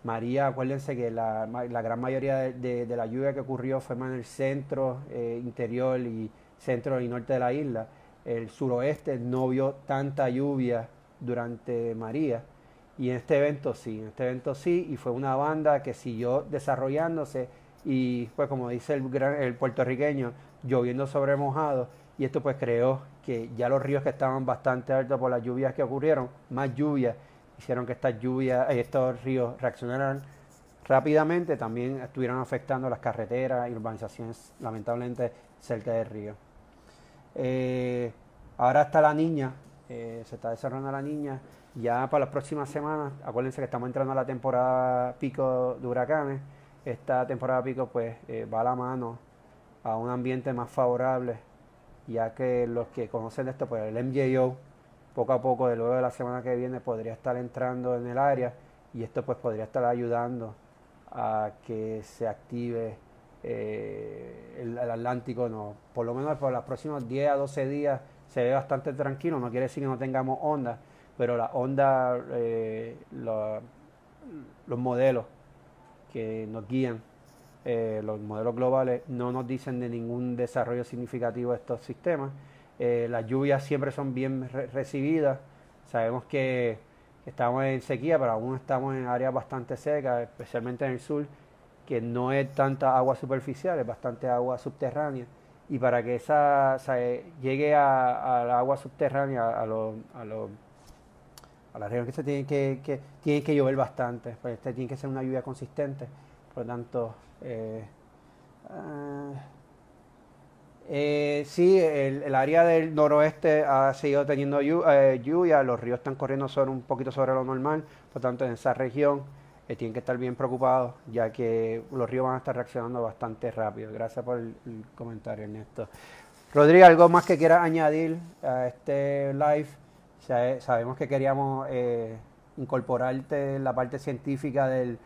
María, acuérdense que la, gran mayoría de la lluvia que ocurrió fue más en el centro, eh, interior y centro y norte de la isla. El suroeste no vio tanta lluvia durante María. Y en este evento sí, en este evento sí, y fue una banda que siguió desarrollándose y pues como dice el, gran- el puertorriqueño, lloviendo sobre mojado, y esto pues creó que ya los ríos que estaban bastante altos por las lluvias que ocurrieron, más lluvias, hicieron que estas lluvias, eh, estos ríos reaccionaran rápidamente, también estuvieron afectando las carreteras y urbanizaciones lamentablemente cerca del río. Eh, ahora está la niña, eh, se está desarrollando la niña. Ya para las próximas semanas, acuérdense que estamos entrando a la temporada pico de huracanes. Esta temporada pico pues va a la mano a un ambiente más favorable, ya que los que conocen esto, pues el MJO, poco a poco, de luego de la semana que viene, podría estar entrando en el área y esto pues podría estar ayudando a que se active eh, el, Atlántico, no, por lo menos por los próximos 10 a 12 días se ve bastante tranquilo, no quiere decir que no tengamos ondas, pero la onda, eh, los modelos que nos guían, eh, los modelos globales, no nos dicen de ningún desarrollo significativo de estos sistemas. Eh, las lluvias siempre son bien re- recibidas. Sabemos que estamos en sequía, pero aún estamos en áreas bastante secas, especialmente en el sur, que no es tanta agua superficial, es bastante agua subterránea. Y para que esa eh, llegue a, al agua subterránea, a los a los a la región que se tiene que, que tiene que llover bastante, pues este tiene que ser una lluvia consistente, por lo tanto, eh, ah, eh, sí, el, área del noroeste ha seguido teniendo eh, lluvia, los ríos están corriendo sobre un poquito sobre lo normal, por tanto en esa región eh, tienen que estar bien preocupados, ya que los ríos van a estar reaccionando bastante rápido. Gracias por el, comentario, Ernesto. Rodrigo, ¿algo más que quieras añadir a este live? Sa- Sabemos que queríamos eh, incorporarte en la parte científica del,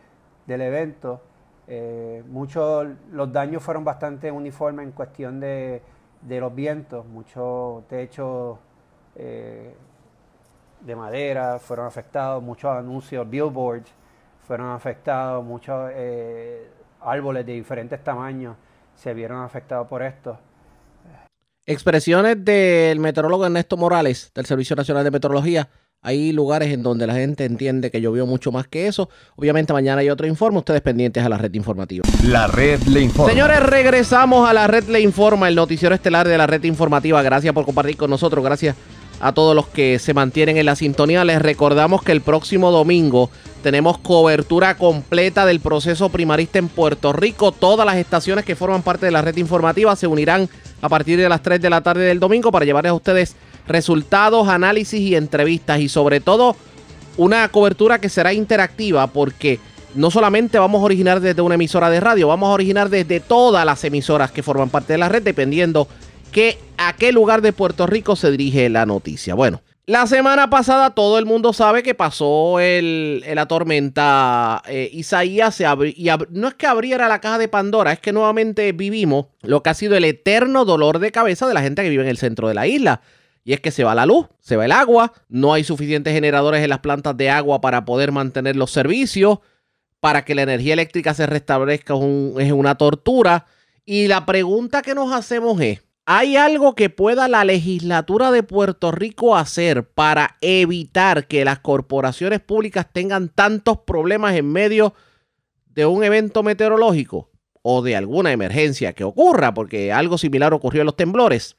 del evento. Eh, muchos, los daños fueron bastante uniformes en cuestión de, de los vientos. Muchos techos eh, de madera fueron afectados, muchos anuncios, billboards fueron afectados, muchos eh, árboles de diferentes tamaños se vieron afectados por esto. Expresiones del meteorólogo Ernesto Morales del Servicio Nacional de Meteorología. Hay lugares en donde la gente entiende que llovió mucho más que eso. Obviamente mañana hay otro informe. Ustedes pendientes a la red informativa. La red le informa. Señores, regresamos a la red Le Informa, el noticiero estelar de la red informativa. Gracias por compartir con nosotros. Gracias a todos los que se mantienen en la sintonía. Les recordamos que el próximo domingo tenemos cobertura completa del proceso primarista en Puerto Rico. Todas las estaciones que forman parte de la red informativa se unirán a partir de las 3 de la tarde del domingo para llevarles a ustedes resultados, análisis y entrevistas y sobre todo una cobertura que será interactiva porque no solamente vamos a originar desde una emisora de radio, vamos a originar desde todas las emisoras que forman parte de la red, dependiendo que a qué lugar de Puerto Rico se dirige la noticia. Bueno, la semana pasada todo el mundo sabe que pasó el, la tormenta eh, Isaías. Se y no es que abriera la caja de Pandora, es que nuevamente vivimos lo que ha sido el eterno dolor de cabeza de la gente que vive en el centro de la isla. Y es que se va la luz, se va el agua, no hay suficientes generadores en las plantas de agua para poder mantener los servicios, para que la energía eléctrica se restablezca es, un- es una tortura. Y la pregunta que nos hacemos es, ¿hay algo que pueda la legislatura de Puerto Rico hacer para evitar que las corporaciones públicas tengan tantos problemas en medio de un evento meteorológico o de alguna emergencia que ocurra? Porque algo similar ocurrió en los temblores.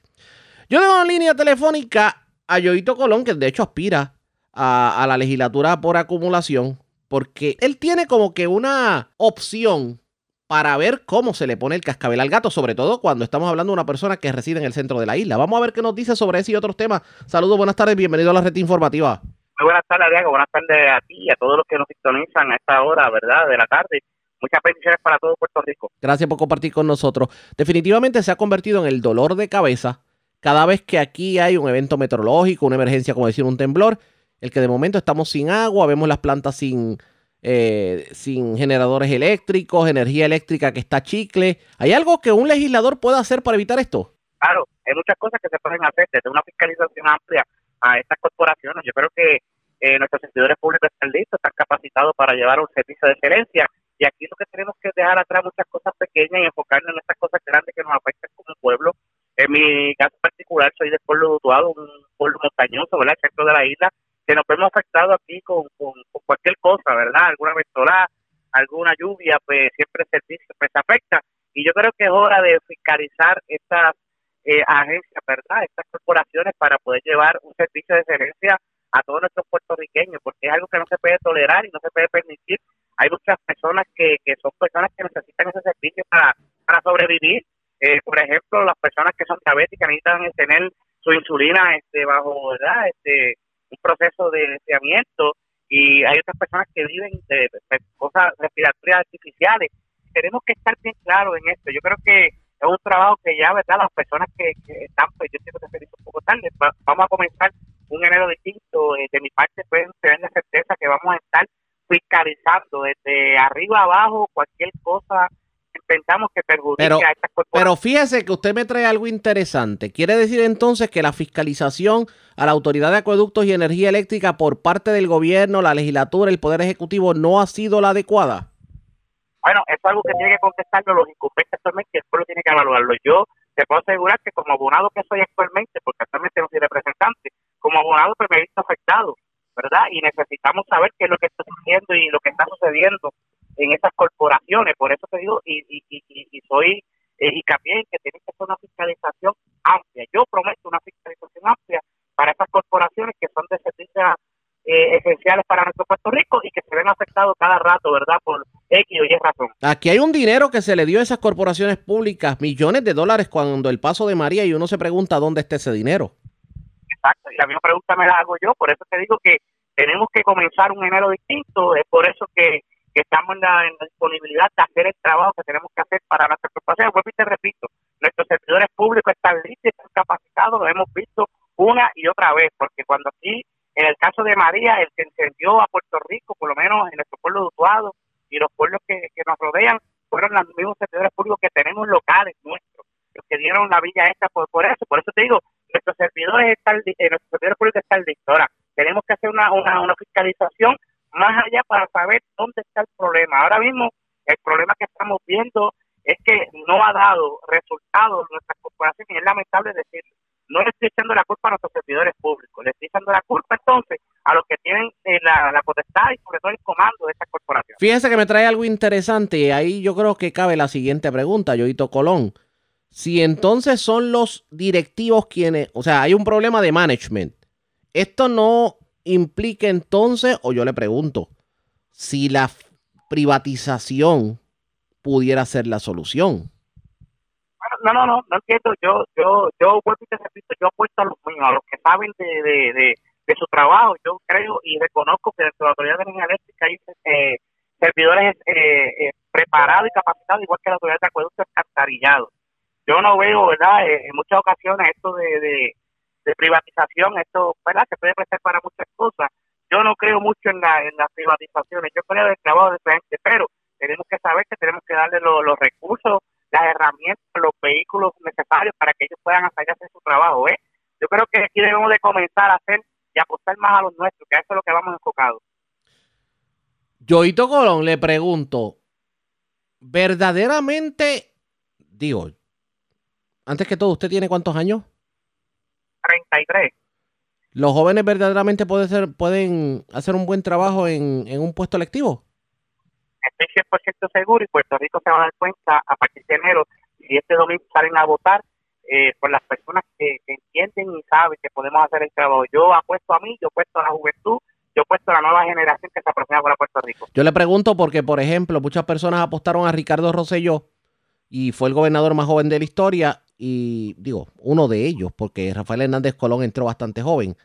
Yo tengo en línea telefónica a Yoito Colón, que de hecho aspira a, a la legislatura por acumulación, porque él tiene como que una opción para ver cómo se le pone el cascabel al gato, sobre todo cuando estamos hablando de una persona que reside en el centro de la isla. Vamos a ver qué nos dice sobre ese y otros temas. Saludos, buenas tardes, bienvenido a la red informativa. Muy buenas tardes, Diego. Buenas tardes a ti y a todos los que nos sintonizan a esta hora, ¿verdad? De la tarde. Muchas bendiciones para todo Puerto Rico. Gracias por compartir con nosotros. Definitivamente se ha convertido en el dolor de cabeza cada vez que aquí hay un evento meteorológico, una emergencia, como decir, un temblor, el que de momento estamos sin agua, vemos las plantas sin, eh, sin generadores eléctricos, energía eléctrica que está chicle. ¿Hay algo que un legislador pueda hacer para evitar esto? Claro, hay muchas cosas que se pueden hacer desde una fiscalización amplia a estas corporaciones. Yo creo que eh, nuestros servidores públicos están listos, están capacitados para llevar un servicio de excelencia. Y aquí lo que tenemos que dejar atrás muchas cosas pequeñas y enfocarnos en estas cosas grandes que nos afectan como pueblo. En mi caso particular, soy del pueblo de Utuado, un pueblo montañoso, ¿verdad? Centro de la isla, que nos vemos afectados aquí con, con, cualquier cosa, ¿verdad? Alguna ventola, alguna lluvia, pues siempre el servicio pues, afecta. Y yo creo que es hora de fiscalizar estas eh, agencias, ¿verdad? Estas corporaciones para poder llevar un servicio de excelencia a todos nuestros puertorriqueños, porque es algo que no se puede tolerar y no se puede permitir. Hay muchas personas que, que son personas que necesitan ese servicio para, para sobrevivir. Eh, por ejemplo, las personas que son diabéticas necesitan tener su insulina este, bajo ¿verdad? Este, un proceso de enfriamiento y hay otras personas que viven de, cosas respiratorias artificiales. Tenemos que estar bien claros en esto. Yo creo que es un trabajo que ya, ¿verdad? Las personas que, están, pues yo entiendo que se un poco tarde. Va- vamos a comenzar un enero distinto. Eh, de mi parte, pueden tener la certeza que vamos a estar fiscalizando desde arriba abajo cualquier cosa en entendamos que perjudique Pero, a estas corporaciones. pero fíjese que usted me trae algo interesante. Quiere decir entonces que la fiscalización a la Autoridad de Acueductos y Energía Eléctrica por parte del gobierno, la legislatura, el Poder Ejecutivo no ha sido la adecuada. Bueno, eso es algo que tiene que contestarlo los incumbentes actualmente y el pueblo tiene que evaluarlo. Yo te puedo asegurar que como abonado que soy actualmente, porque actualmente no soy representante, como abonado pues me he visto afectado, ¿verdad? Y necesitamos saber qué es lo que está sucediendo y lo que está sucediendo en esas corporaciones. Por eso te digo, y, y, y, y- soy eh, hincapié en que tiene que ser una fiscalización amplia. Yo prometo una fiscalización amplia para esas corporaciones que son de servicios eh, esenciales para nuestro Puerto Rico y que se ven afectados cada rato, ¿verdad? Por X o Y razón. Aquí hay un dinero que se le dio a esas corporaciones públicas, millones de dólares cuando el paso de María y uno se pregunta dónde está ese dinero. Exacto, y la misma pregunta me la hago yo, por eso te digo que tenemos que comenzar un enero distinto, es por eso que, que estamos en la, disponibilidad de hacer el trabajo que tenemos que hacer para nuestra corporación. Vuelvo y te repito, nuestros servidores públicos están listos, están capacitados, lo hemos visto una y otra vez, porque cuando aquí, en el caso de María, el que encendió a Puerto Rico, por lo menos en nuestro pueblo de Utuado y los pueblos que, que nos rodean, fueron los mismos servidores públicos que tenemos locales nuestros, los que dieron la villa esta por, por eso. Por eso te digo, nuestros servidores están, eh, nuestros servidores públicos están listos. Ahora, tenemos que hacer una, una, una fiscalización más allá para saber dónde está el problema. Ahora mismo, el problema que estamos viendo es que no ha dado resultados nuestras corporaciones y es lamentable decirlo. No le estoy echando la culpa a nuestros servidores públicos, le estoy echando la culpa entonces a los que tienen eh, la, la potestad y sobre todo el comando de estas corporaciones. Fíjese que me trae algo interesante y ahí yo creo que cabe la siguiente pregunta, Yoito Colón. Si entonces son los directivos quienes, o sea, hay un problema de management, esto no implica entonces, o yo le pregunto, si la privatización pudiera ser la solución. No, no, no, no entiendo. Yo, yo, yo vuelvo y te repito, yo apuesto a los míos, a los que saben de, de, de, su trabajo. Yo creo y reconozco que dentro de la Autoridad de Energía Eléctrica hay eh, servidores eh, eh, preparados y capacitados, igual que la Autoridad de Acueducto escantarillados. Yo no veo, ¿verdad? Eh, en muchas ocasiones esto de, de privatización, esto, ¿verdad? Se puede prestar para muchas cosas. Yo no creo mucho en, la, en las privatizaciones, yo creo en el trabajo de gente, pero tenemos que saber que tenemos que darle lo- los recursos, las herramientas, los vehículos necesarios para que ellos puedan hacer su trabajo. ¿eh? Yo creo que aquí debemos de comenzar a hacer y apostar más a los nuestros, que a eso es lo que vamos enfocados. Yoito Colón, le pregunto, verdaderamente, digo, antes que todo, ¿usted tiene cuántos años? 33. ¿Los jóvenes verdaderamente pueden, ser, pueden hacer un buen trabajo en, en un puesto electivo? Estoy 100% seguro y Puerto Rico se va a dar cuenta a partir de enero, si este domingo salen a votar, eh, por las personas que, que entienden y saben que podemos hacer el trabajo. Yo apuesto a mí, yo apuesto a la juventud, yo apuesto a la nueva generación que se aproxima para Puerto Rico. Yo le pregunto porque, por ejemplo, muchas personas apostaron a Ricardo Rosselló y fue el gobernador más joven de la historia y digo, uno de ellos, porque Rafael Hernández Colón entró bastante joven.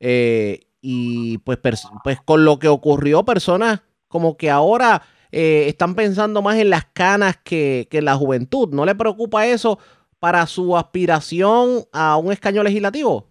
Eh, y pues, pues con lo que ocurrió, personas como que ahora eh, están pensando más en las canas que, que en la juventud. ¿No le preocupa eso para su aspiración a un escaño legislativo?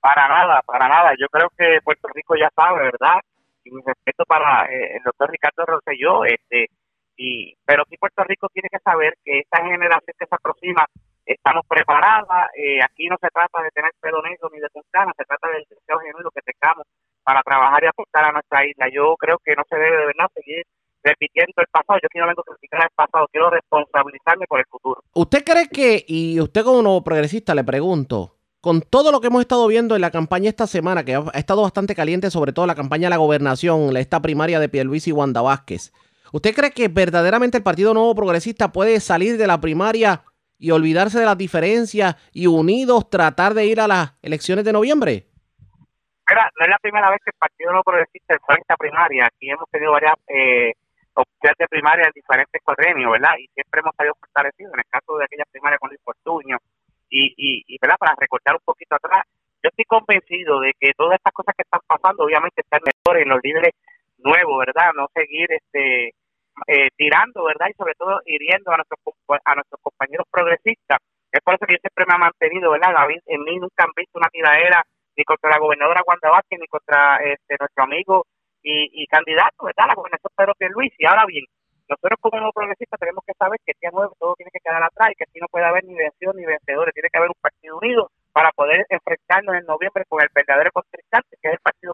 Para nada, para nada. Yo creo que Puerto Rico ya sabe, ¿verdad? Y mi respeto para eh, el doctor Ricardo Rosselló, este, y, pero sí Puerto Rico tiene que saber que esta generación que se aproxima estamos preparadas. eh, aquí no se trata de tener pelo negro ni de puntana, se trata del deseo genuino que tengamos para trabajar y aportar a nuestra isla. Yo creo que no se debe de verdad seguir repitiendo el pasado. Yo aquí no vengo a criticar el pasado, quiero responsabilizarme por el futuro. ¿Usted cree que, y usted como nuevo progresista le pregunto, con todo lo que hemos estado viendo en la campaña esta semana, que ha estado bastante caliente, sobre todo la campaña de la gobernación, esta primaria de Pierluisi y Wanda Vázquez, ¿usted cree que verdaderamente el Partido Nuevo Progresista puede salir de la primaria y olvidarse de las diferencias y unidos tratar de ir a las elecciones de noviembre? Mira, no es la primera vez que el Partido No Progresista entró en esta primaria. Aquí hemos tenido varias eh, opciones de primaria en diferentes correnios, ¿verdad? Y siempre hemos salido fortalecidos. En el caso de aquella primaria con Luis Fortuño, y, y, ¿verdad? Para recortar un poquito atrás, yo estoy convencido de que todas estas cosas que están pasando, obviamente, están mejor en los líderes nuevos, ¿verdad? No seguir este eh, tirando, ¿verdad? Y sobre todo hiriendo a nuestros a nuestros compañeros progresistas. Es por eso que yo siempre me he mantenido, ¿verdad? David, en mí nunca han visto una tiradera ni contra la gobernadora Wanda Vázquez, ni contra este, nuestro amigo y, y candidato, ¿verdad? La gobernación Pedro Luis. Y ahora bien, nosotros como no progresistas tenemos que saber que día 9 todo tiene que quedar atrás y que aquí no puede haber ni vencidos ni vencedores, tiene que haber un partido unido para poder enfrentarnos en noviembre con el verdadero contrincante que es el Partido.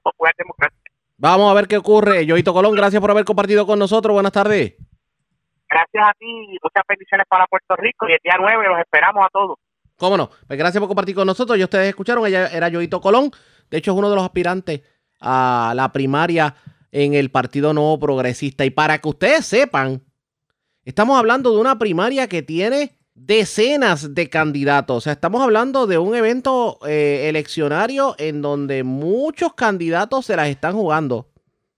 Vamos a ver qué ocurre. Yoito Colón, gracias por haber compartido con nosotros. Buenas tardes. Gracias a ti muchas bendiciones para Puerto Rico y el día 9 los esperamos a todos. ¿Cómo no? Pues gracias por compartir con nosotros. Ya ustedes escucharon, ella era Yoito Colón. De hecho, es uno de los aspirantes a la primaria en el Partido Nuevo Progresista. Y para que ustedes sepan, estamos hablando de una primaria que tiene decenas de candidatos. O sea, estamos hablando de un evento eh, eleccionario en donde muchos candidatos se las están jugando.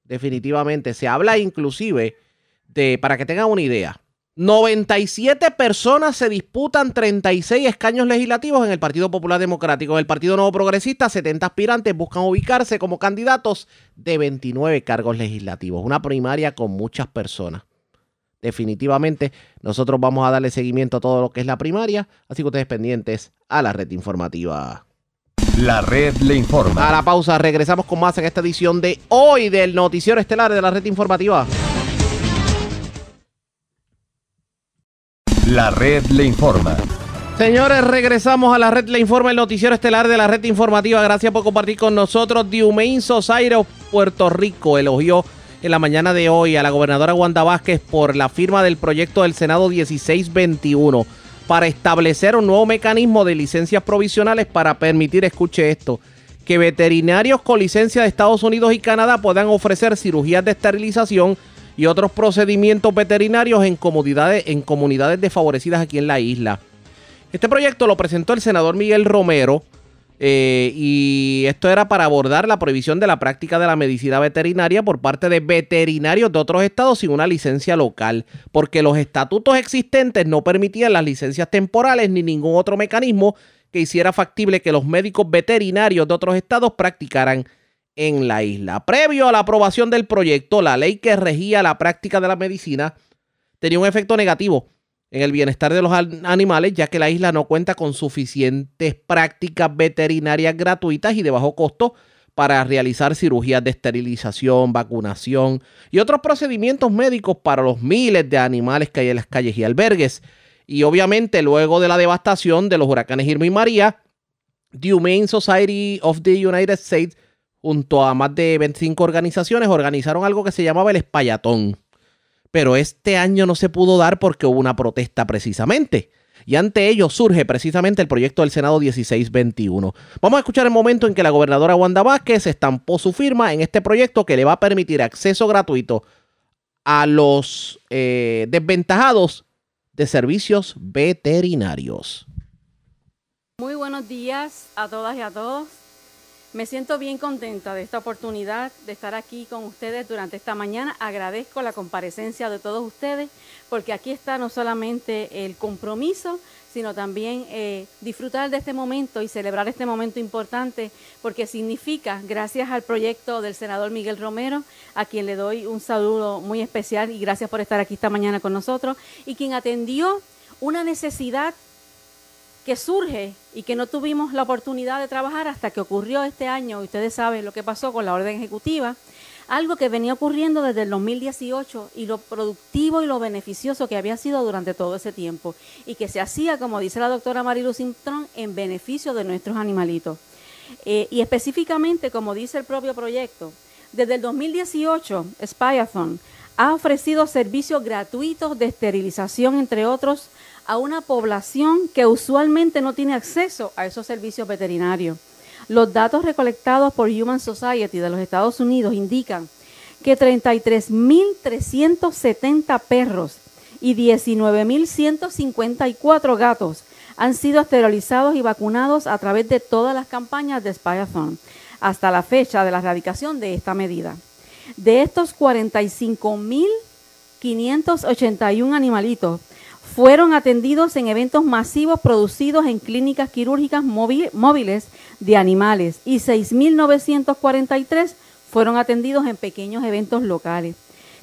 Definitivamente. Se habla inclusive de, para que tengan una idea, 97 personas se disputan 36 escaños legislativos en el Partido Popular Democrático. En el Partido Nuevo Progresista, 70 aspirantes buscan ubicarse como candidatos de 29 cargos legislativos. Una primaria con muchas personas. Definitivamente, nosotros vamos a darle seguimiento a todo lo que es la primaria, así que ustedes pendientes a la red informativa. La red le informa. A la pausa, regresamos con más en esta edición de hoy del Noticiero Estelar de la red informativa. La red le informa. Señores, regresamos a la red Le Informa, el noticiero estelar de la red informativa. Gracias por compartir con nosotros. Society of Puerto Rico elogió en la mañana de hoy a la gobernadora Wanda Vázquez por la firma del proyecto del Senado 1621 para establecer un nuevo mecanismo de licencias provisionales para permitir, escuche esto, que veterinarios con licencia de Estados Unidos y Canadá puedan ofrecer cirugías de esterilización y otros procedimientos veterinarios en comunidades, en comunidades desfavorecidas aquí en la isla. Este proyecto lo presentó el senador Miguel Romero eh, y esto era para abordar la prohibición de la práctica de la medicina veterinaria por parte de veterinarios de otros estados sin una licencia local, porque los estatutos existentes no permitían las licencias temporales ni ningún otro mecanismo que hiciera factible que los médicos veterinarios de otros estados practicaran en la isla. Previo a la aprobación del proyecto, la ley que regía la práctica de la medicina tenía un efecto negativo en el bienestar de los animales, ya que la isla no cuenta con suficientes prácticas veterinarias gratuitas y de bajo costo para realizar cirugías de esterilización, vacunación y otros procedimientos médicos para los miles de animales que hay en las calles y albergues. Y obviamente luego de la devastación de los huracanes Irma y María, The Humane Society of the United States junto a más de 25 organizaciones, organizaron algo que se llamaba el Espallatón. Pero este año no se pudo dar porque hubo una protesta precisamente. Y ante ello surge precisamente el proyecto del Senado 1621. Vamos a escuchar el momento en que la gobernadora Wanda Vázquez estampó su firma en este proyecto que le va a permitir acceso gratuito a los eh, desventajados de servicios veterinarios. Muy buenos días a todas y a todos. Me siento bien contenta de esta oportunidad de estar aquí con ustedes durante esta mañana. Agradezco la comparecencia de todos ustedes porque aquí está no solamente el compromiso, sino también eh, disfrutar de este momento y celebrar este momento importante porque significa, gracias al proyecto del senador Miguel Romero, a quien le doy un saludo muy especial y gracias por estar aquí esta mañana con nosotros, y quien atendió una necesidad que surge y que no tuvimos la oportunidad de trabajar hasta que ocurrió este año, ustedes saben lo que pasó con la orden ejecutiva, algo que venía ocurriendo desde el 2018 y lo productivo y lo beneficioso que había sido durante todo ese tiempo y que se hacía, como dice la doctora Marilu Simtrón, en beneficio de nuestros animalitos. Eh, y específicamente, como dice el propio proyecto, desde el 2018, Spyathon ha ofrecido servicios gratuitos de esterilización, entre otros, a una población que usualmente no tiene acceso a esos servicios veterinarios. Los datos recolectados por Human Society de los Estados Unidos indican que 33.370 perros y 19.154 gatos han sido esterilizados y vacunados a través de todas las campañas de Spyathon hasta la fecha de la erradicación de esta medida. De estos 45.581 animalitos, fueron atendidos en eventos masivos producidos en clínicas quirúrgicas móviles de animales y 6.943 fueron atendidos en pequeños eventos locales.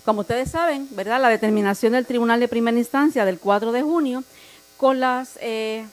Como ustedes saben, ¿verdad? La determinación del Tribunal de Primera Instancia del 4 de junio, con las eh,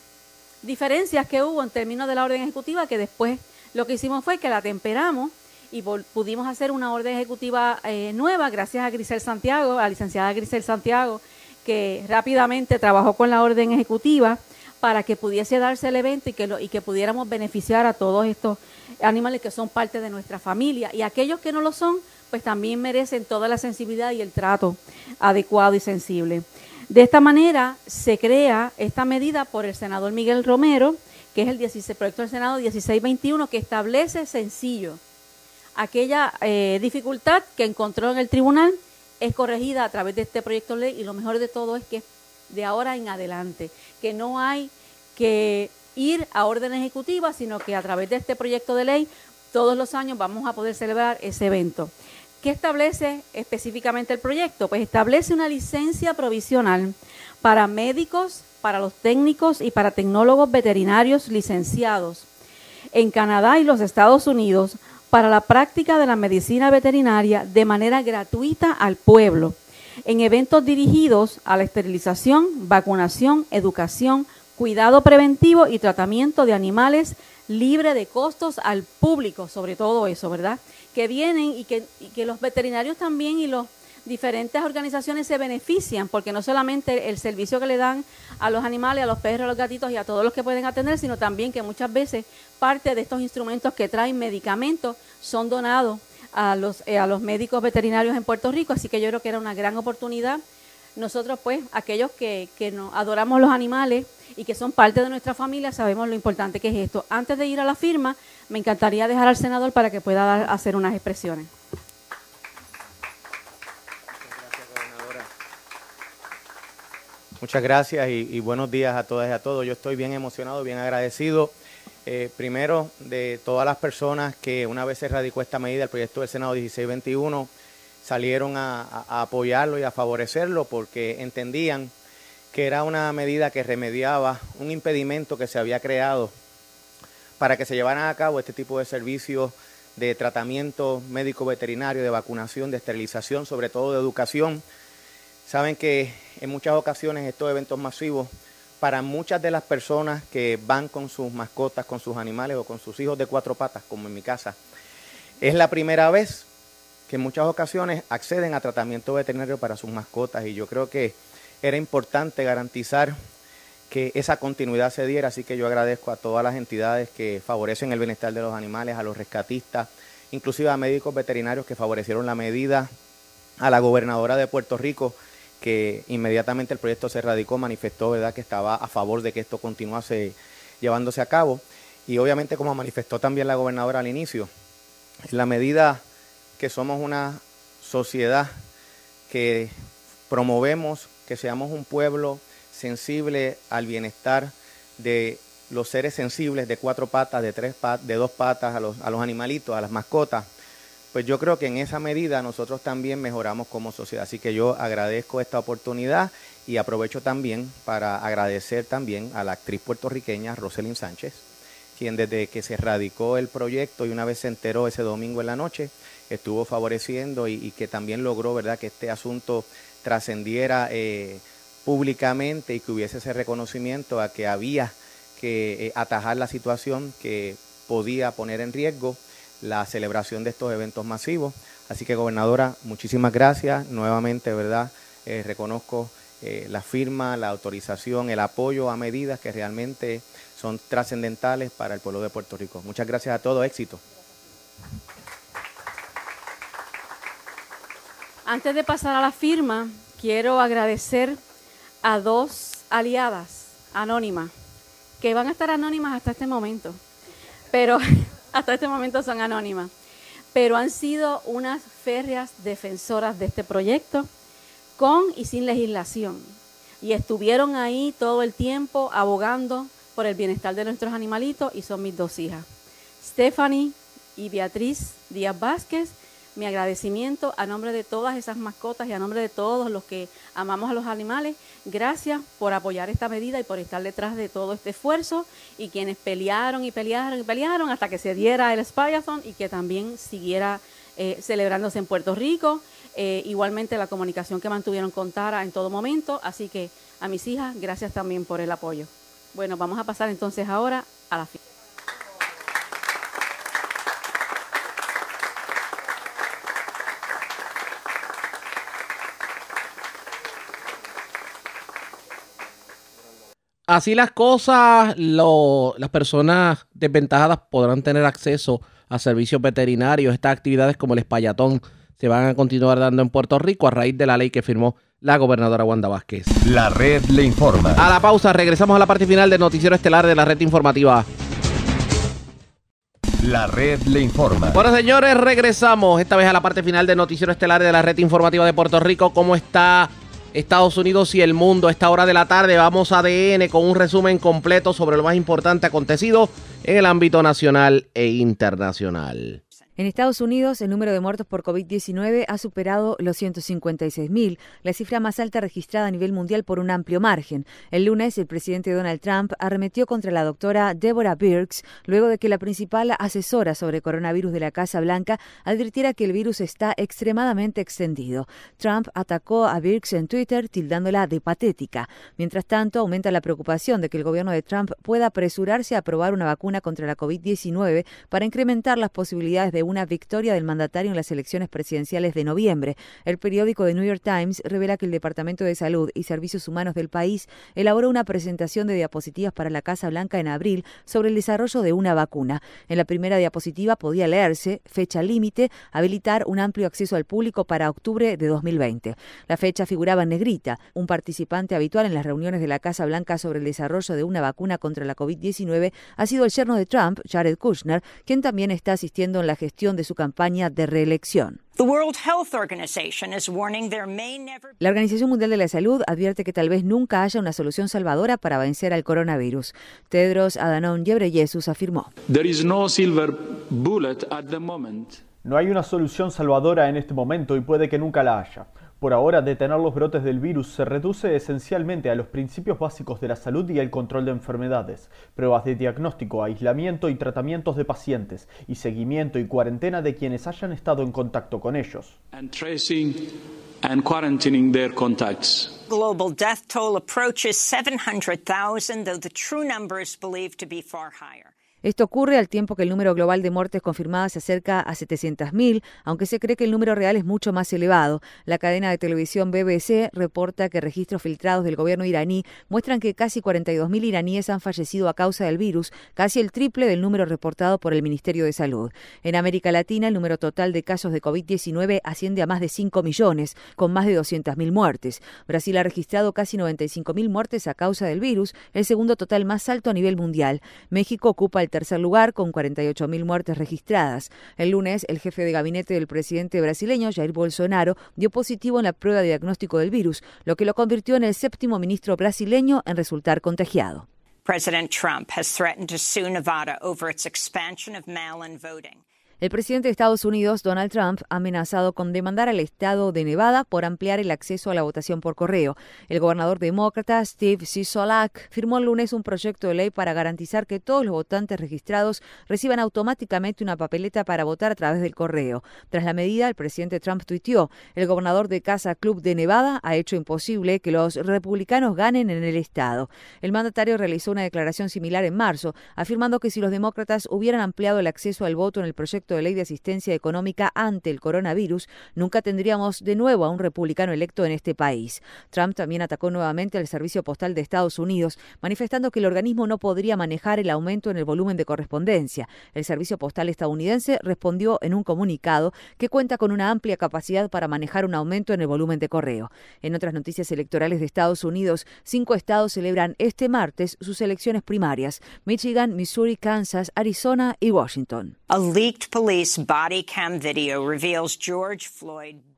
diferencias que hubo en términos de la orden ejecutiva, que después lo que hicimos fue que la temperamos y pudimos hacer una orden ejecutiva eh, nueva gracias a Grisel Santiago, a la licenciada Grisel Santiago, que rápidamente trabajó con la orden ejecutiva para que pudiese darse el evento y que, lo- y que pudiéramos beneficiar a todos estos animales que son parte de nuestra familia. Y aquellos que no lo son, pues también merecen toda la sensibilidad y el trato adecuado y sensible. De esta manera se crea esta medida por el senador Miguel Romero, que es el 16, proyecto del Senado 1621, que establece sencillo aquella eh, dificultad que encontró en el tribunal es corregida a través de este proyecto de ley y lo mejor de todo es que de ahora en adelante, que no hay que ir a orden ejecutiva, sino que a través de este proyecto de ley todos los años vamos a poder celebrar ese evento. ¿Qué establece específicamente el proyecto? Pues establece una licencia provisional para médicos, para los técnicos y para tecnólogos veterinarios licenciados en Canadá y los Estados Unidos para la práctica de la medicina veterinaria de manera gratuita al pueblo, en eventos dirigidos a la esterilización, vacunación, educación, cuidado preventivo y tratamiento de animales libre de costos al público, sobre todo eso, ¿verdad? Que vienen y que, y que los veterinarios también y los diferentes organizaciones se benefician, porque no solamente el servicio que le dan a los animales, a los perros, a los gatitos y a todos los que pueden atender, sino también que muchas veces parte de estos instrumentos que traen medicamentos son donados a los, eh, a los médicos veterinarios en Puerto Rico, así que yo creo que era una gran oportunidad. Nosotros, pues, aquellos que, que nos adoramos los animales y que son parte de nuestra familia, sabemos lo importante que es esto. Antes de ir a la firma, me encantaría dejar al senador para que pueda dar- hacer unas expresiones. Muchas gracias y, buenos días a todas y a todos. Yo estoy bien emocionado, bien agradecido. eh, primero, de todas las personas que una vez se radicó esta medida, el proyecto del Senado 1621, salieron a apoyarlo y a favorecerlo porque entendían que era una medida que remediaba un impedimento que se había creado para que se llevaran a cabo este tipo de servicios de tratamiento médico veterinario, de vacunación, de esterilización, sobre todo de educación. Saben que en muchas ocasiones estos eventos masivos, para muchas de las personas que van con sus mascotas, con sus animales o con sus hijos de cuatro patas, como en mi casa, es la primera vez que en muchas ocasiones acceden a tratamiento veterinario para sus mascotas. Y yo creo que era importante garantizar que esa continuidad se diera, así que yo agradezco a todas las entidades que favorecen el bienestar de los animales, a los rescatistas, inclusive a médicos veterinarios que favorecieron la medida, a la gobernadora de Puerto Rico que inmediatamente el proyecto se radicó, manifestó ¿verdad? que estaba a favor de que esto continuase llevándose a cabo. Y obviamente, como manifestó también la gobernadora al inicio, en la medida que somos una sociedad que promovemos que seamos un pueblo sensible al bienestar de los seres sensibles de cuatro patas, de tres patas, de dos patas, a los, a los animalitos, a las mascotas, pues yo creo que en esa medida nosotros también mejoramos como sociedad. Así que yo agradezco esta oportunidad y aprovecho también para agradecer también a la actriz puertorriqueña Roselyn Sánchez, quien desde que se radicó el proyecto y una vez se enteró ese domingo en la noche, estuvo favoreciendo y, que también logró, ¿verdad?, que este asunto trascendiera eh, públicamente y que hubiese ese reconocimiento a que había que eh, atajar la situación que podía poner en riesgo la celebración de estos eventos masivos. Así que, gobernadora, muchísimas gracias. Nuevamente, ¿verdad? Eh, reconozco eh, la firma, la autorización, el apoyo a medidas que realmente son trascendentales para el pueblo de Puerto Rico. Muchas gracias a todos. Éxito. Antes de pasar a la firma, quiero agradecer a dos aliadas anónimas, que van a estar anónimas hasta este momento, pero hasta este momento son anónimas, pero han sido unas férreas defensoras de este proyecto, con y sin legislación, y estuvieron ahí todo el tiempo abogando por el bienestar de nuestros animalitos y son mis dos hijas, Stephanie y Beatriz Díaz Vázquez, mi agradecimiento a nombre de todas esas mascotas y a nombre de todos los que amamos a los animales. Gracias por apoyar esta medida y por estar detrás de todo este esfuerzo y quienes pelearon y pelearon y pelearon hasta que se diera el Spyathon y que también siguiera eh, celebrándose en Puerto Rico. Eh, igualmente la comunicación que mantuvieron con Tara en todo momento. Así que a mis hijas, gracias también por el apoyo. Bueno, vamos a pasar entonces ahora a la firma. Así las cosas, lo- las personas desventajadas podrán tener acceso a servicios veterinarios. Estas actividades como el espallatón se van a continuar dando en Puerto Rico a raíz de la ley que firmó la gobernadora Wanda Vázquez. La red le informa. A la pausa, regresamos a la parte final del noticiero estelar de la red informativa. La red le informa. Bueno, señores, regresamos esta vez a la parte final del noticiero estelar de la red informativa de Puerto Rico. ¿Cómo está Estados Unidos y el mundo a esta hora de la tarde? Vamos a ADN con un resumen completo sobre lo más importante acontecido en el ámbito nacional e internacional. En Estados Unidos, el número de muertos por COVID-19 ha superado los 156.000, la cifra más alta registrada a nivel mundial por un amplio margen. El lunes, el presidente Donald Trump arremetió contra la doctora Deborah Birx luego de que la principal asesora sobre coronavirus de la Casa Blanca advirtiera que el virus está extremadamente extendido. Trump atacó a Birx en Twitter tildándola de patética. Mientras tanto, aumenta la preocupación de que el gobierno de Trump pueda apresurarse a aprobar una vacuna contra la COVID-19 para incrementar las posibilidades de una victoria del mandatario en las elecciones presidenciales de noviembre. El periódico The New York Times revela que el Departamento de Salud y Servicios Humanos del país elaboró una presentación de diapositivas para la Casa Blanca en abril sobre el desarrollo de una vacuna. En la primera diapositiva podía leerse fecha límite, habilitar un amplio acceso al público para octubre de 2020. La fecha figuraba en negrita. Un participante habitual en las reuniones de la Casa Blanca sobre el desarrollo de una vacuna contra la COVID-19 ha sido el yerno de Trump, Jared Kushner, quien también está asistiendo en la gestión de su campaña de reelección. La Organización Mundial de la Salud advierte que tal vez nunca haya una solución salvadora para vencer al coronavirus. Tedros Adhanom Ghebreyesus afirmó. There is no silver bullet at the moment. No hay una solución salvadora en este momento y puede que nunca la haya. Por ahora, detener los brotes del virus se reduce esencialmente a los principios básicos de la salud y el control de enfermedades, pruebas de diagnóstico, aislamiento y tratamientos de pacientes, y seguimiento y cuarentena de quienes hayan estado en contacto con ellos. And tracing and quarantining their contacts. global death toll approaches 700,000, though the true number is believed to be far higher. Esto ocurre al tiempo que el número global de muertes confirmadas se acerca a 700.000, aunque se cree que el número real es mucho más elevado. La cadena de televisión BBC reporta que registros filtrados del gobierno iraní muestran que casi 42.000 iraníes han fallecido a causa del virus, casi el triple del número reportado por el Ministerio de Salud. En América Latina, el número total de casos de COVID-19 asciende a más de 5 millones, con más de 200.000 muertes. Brasil ha registrado casi 95.000 muertes a causa del virus, el segundo total más alto a nivel mundial. México ocupa el tercer lugar con 48.000 muertes registradas. El lunes, el jefe de gabinete del presidente brasileño, Jair Bolsonaro, dio positivo en la prueba de diagnóstico del virus, lo que lo convirtió en el séptimo ministro brasileño en resultar contagiado. President Trump has threatened to sue Nevada over its expansion of mail in voting. El presidente de Estados Unidos, Donald Trump, ha amenazado con demandar al estado de Nevada por ampliar el acceso a la votación por correo. El gobernador demócrata Steve Sisolak firmó el lunes un proyecto de ley para garantizar que todos los votantes registrados reciban automáticamente una papeleta para votar a través del correo. Tras la medida, el presidente Trump tuiteó, el gobernador de Casa Club de Nevada ha hecho imposible que los republicanos ganen en el estado. El mandatario realizó una declaración similar en marzo, afirmando que si los demócratas hubieran ampliado el acceso al voto en el proyecto de ley de asistencia económica ante el coronavirus, nunca tendríamos de nuevo a un republicano electo en este país. Trump también atacó nuevamente al Servicio Postal de Estados Unidos, manifestando que el organismo no podría manejar el aumento en el volumen de correspondencia. El Servicio Postal estadounidense respondió en un comunicado que cuenta con una amplia capacidad para manejar un aumento en el volumen de correo. En otras noticias electorales de Estados Unidos, cinco estados celebran este martes sus elecciones primarias: Michigan, Missouri, Kansas, Arizona y Washington.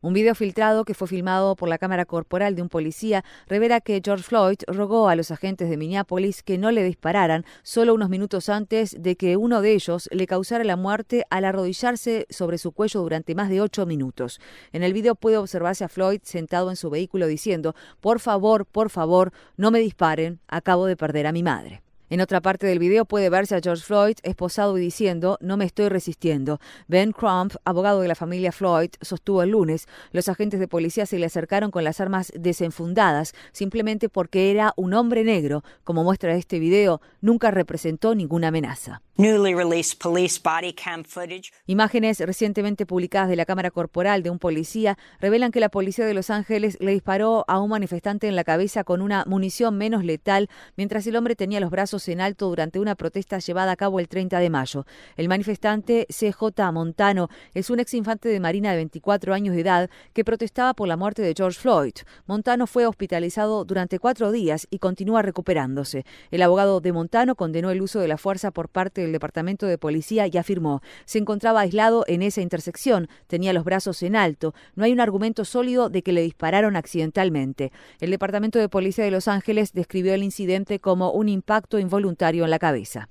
Un video filtrado que fue filmado por la cámara corporal de un policía revela que George Floyd rogó a los agentes de Minneapolis que no le dispararan solo unos minutos antes de que uno de ellos le causara la muerte al arrodillarse sobre su cuello durante más de ocho minutos. En el video puede observarse a Floyd sentado en su vehículo diciendo, por favor, por favor, no me disparen, acabo de perder a mi madre. En otra parte del video puede verse a George Floyd esposado y diciendo, no me estoy resistiendo. Ben Crump, abogado de la familia Floyd, sostuvo el lunes, los agentes de policía se le acercaron con las armas desenfundadas simplemente porque era un hombre negro. Como muestra este video, nunca representó ninguna amenaza. Imágenes recientemente publicadas de la cámara corporal de un policía revelan que la policía de Los Ángeles le disparó a un manifestante en la cabeza con una munición menos letal mientras el hombre tenía los brazos en alto durante una protesta llevada a cabo el 30 de mayo. El manifestante CJ Montano es un ex infante de Marina de 24 años de edad que protestaba por la muerte de George Floyd. Montano fue hospitalizado durante cuatro días y continúa recuperándose. El abogado de Montano condenó el uso de la fuerza por parte del Departamento de Policía y afirmó, se encontraba aislado en esa intersección, tenía los brazos en alto, no hay un argumento sólido de que le dispararon accidentalmente. El Departamento de Policía de Los Ángeles describió el incidente como un impacto involuntario en la cabeza.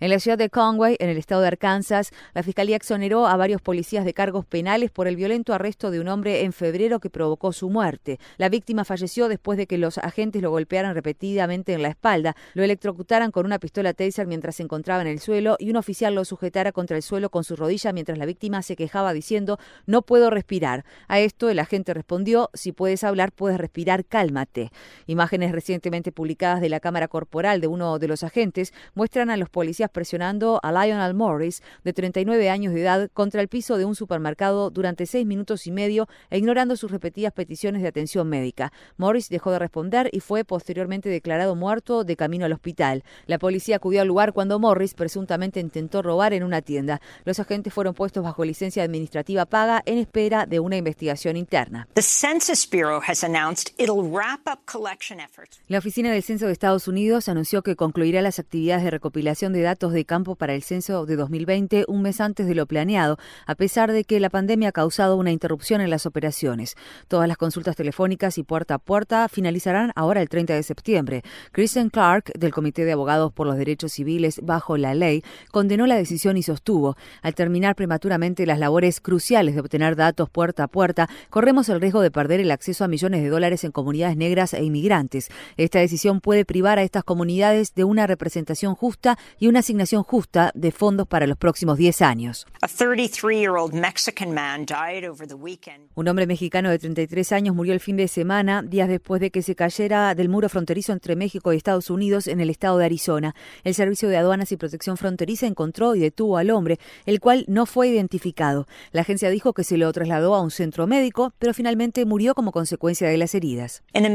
En la ciudad de Conway, en el estado de Arkansas, la fiscalía exoneró a varios policías de cargos penales por el violento arresto de un hombre en febrero que provocó su muerte. La víctima falleció después de que los agentes lo golpearan repetidamente en la espalda, lo electrocutaran con una pistola taser mientras se encontraba en el suelo y un oficial lo sujetara contra el suelo con su rodilla mientras la víctima se quejaba diciendo no puedo respirar. A esto el agente respondió si puedes hablar puedes respirar, cálmate. Imágenes recientemente publicadas de la cámara corporal de uno de los agentes muestran a los policías presionando a Lionel Morris, de 39 años de edad, contra el piso de un supermercado durante seis minutos y medio e ignorando sus repetidas peticiones de atención médica. Morris dejó de responder y fue posteriormente declarado muerto de camino al hospital. La policía acudió al lugar cuando Morris presuntamente intentó robar en una tienda. Los agentes fueron puestos bajo licencia administrativa paga en espera de una investigación interna. The Census Bureau has announced it'll wrap up collection efforts. La Oficina del Censo de Estados Unidos anunció que concluirá las actividades de recopilación de datos de campo para el censo de 2020 un mes antes de lo planeado, a pesar de que la pandemia ha causado una interrupción en las operaciones. Todas las consultas telefónicas y puerta a puerta finalizarán ahora el 30 de septiembre. Kristen Clark, del Comité de Abogados por los Derechos Civiles bajo la ley, condenó la decisión y sostuvo, al terminar prematuramente las labores cruciales de obtener datos puerta a puerta, corremos el riesgo de perder el acceso a millones de dólares en comunidades negras e inmigrantes. Esta decisión puede privar a estas comunidades de una representación justa y una asignación justa de fondos para los próximos 10 años. A 33-year-old Mexican man died over the weekend. Un hombre mexicano de 33 años murió el fin de semana, días después de que se cayera del muro fronterizo entre México y Estados Unidos en el estado de Arizona. El Servicio de Aduanas y Protección Fronteriza encontró y detuvo al hombre, el cual no fue identificado. La agencia dijo que se lo trasladó a un centro médico, pero finalmente murió como consecuencia de las heridas. In the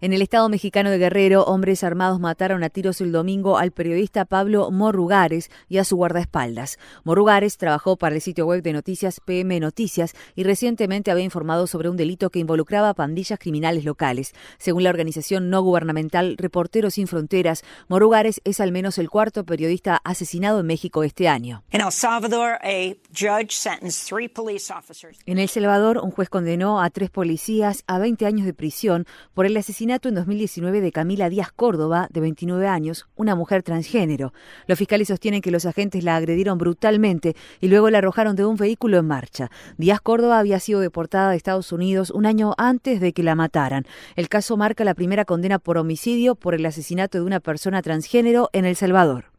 En el estado mexicano de Guerrero, hombres armados mataron a tiros el domingo al periodista Pablo Morrugares y a su guardaespaldas. Morrugares trabajó para el sitio web de noticias PM Noticias y recientemente había informado sobre un delito que involucraba pandillas criminales locales. Según la organización no gubernamental Reporteros Sin Fronteras, Morrugares es al menos el cuarto periodista asesinado en México este año. In El Salvador, a judge sentenced three police officers. En El Salvador, un juez condenó a tres policías a 20 años de prisión por el asesinato en 2019 de Camila Díaz Córdoba, de 29 años, una mujer transgénero. Los fiscales sostienen que los agentes la agredieron brutalmente y luego la arrojaron de un vehículo en marcha. Díaz Córdoba había sido deportada de Estados Unidos un año antes de que la mataran. El caso marca la primera condena por homicidio por el asesinato de una persona transgénero en El Salvador.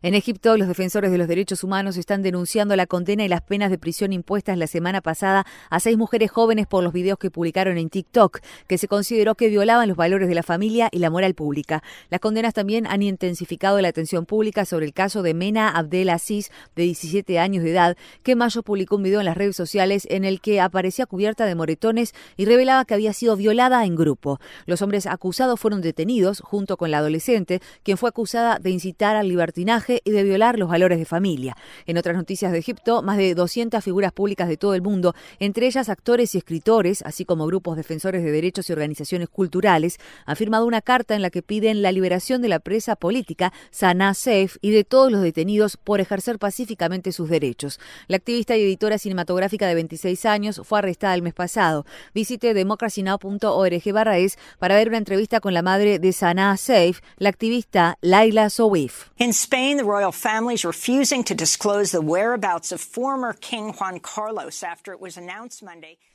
En Egipto, los defensores de los derechos humanos están denunciando la condena y las penas de prisión impuestas la semana pasada a seis mujeres jóvenes por los videos que publicaron en TikTok, que se consideró que violaban los valores de la familia y la moral pública. Las condenas también han intensificado la atención pública sobre el caso de Mena Abdel Aziz, de 17 años de edad, que en mayo publicó un video en las redes sociales en el que aparecía cubierta de moretones y revelaba que había sido violada en grupo. Los hombres acusados fueron detenidos junto con la adolescente, quien fue acusada de incitar al libertinaje y de violar los valores de familia. En otras noticias de Egipto, más de 200 figuras públicas de todo el mundo, entre ellas actores y escritores, así como grupos defensores de derechos y organizaciones culturales, han firmado una carta en la que piden la liberación de la presa política Sanaa Seif y de todos los detenidos por ejercer pacíficamente sus derechos. La activista y editora cinematográfica de 26 años fue arrestada el mes pasado. Visite democracynow.org barra es para ver una entrevista con la madre de Sanaa Seif, la activista Laila Sowif.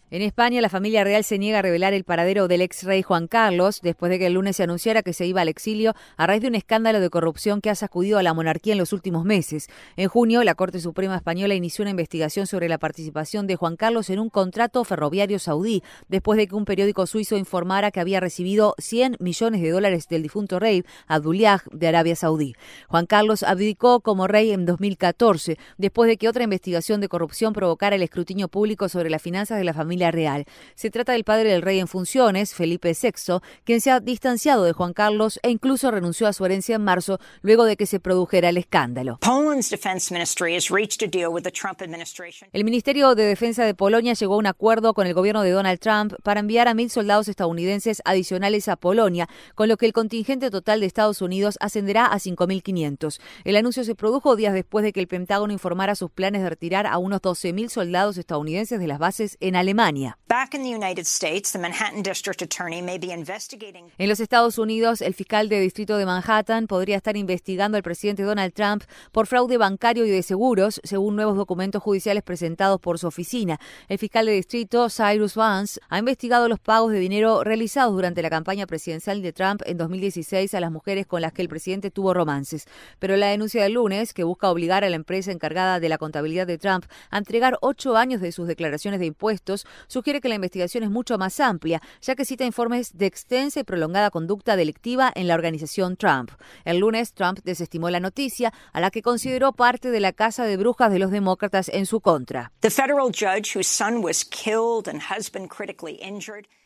En España, la familia real se niega a revelar el paradero del ex rey Juan Carlos después de que el lunes se anunciara que se iba al exilio a raíz de un escándalo de corrupción que ha sacudido a la monarquía en los últimos meses. En junio, la Corte Suprema Española inició una investigación sobre la participación de Juan Carlos en un contrato ferroviario saudí, después de que un periódico suizo informara que había recibido 100 millones de dólares del difunto rey Abdullah de Arabia Saudí. Juan Carlos abdicó como rey en 2014, después de que otra investigación de corrupción provocara el escrutinio público sobre las finanzas de la familia real. Se trata del padre del rey en funciones, Felipe VI, quien se ha distanciado de Juan Carlos e incluso renunció a su herencia en marzo luego de que se produjera el escándalo. El Ministerio de Defensa de Polonia llegó a un acuerdo con el gobierno de Donald Trump para enviar a mil soldados estadounidenses adicionales a Polonia, con lo que el contingente total de Estados Unidos ascenderá a 5.500. El anuncio se produjo días después de que el Pentágono informara sus planes de retirar a unos 12.000 soldados estadounidenses de las bases en Alemania. En los Estados Unidos, el fiscal de distrito de Manhattan podría estar investigando al presidente Donald Trump por fraude bancario y de seguros, según nuevos documentos judiciales presentados por su oficina. El fiscal de distrito, Cyrus Vance, ha investigado los pagos de dinero realizados durante la campaña presidencial de Trump en 2016 a las mujeres con las que el presidente tuvo romances. Pero la denuncia del lunes, que busca obligar a la empresa encargada de la contabilidad de Trump a entregar ocho años de sus declaraciones de impuestos, sugiere que la investigación es mucho más amplia, ya que cita informes de extensa y prolongada conducta delictiva en la organización Trump. El lunes, Trump desestimó la noticia, a la que consideró parte de la casa de brujas de los demócratas en su contra.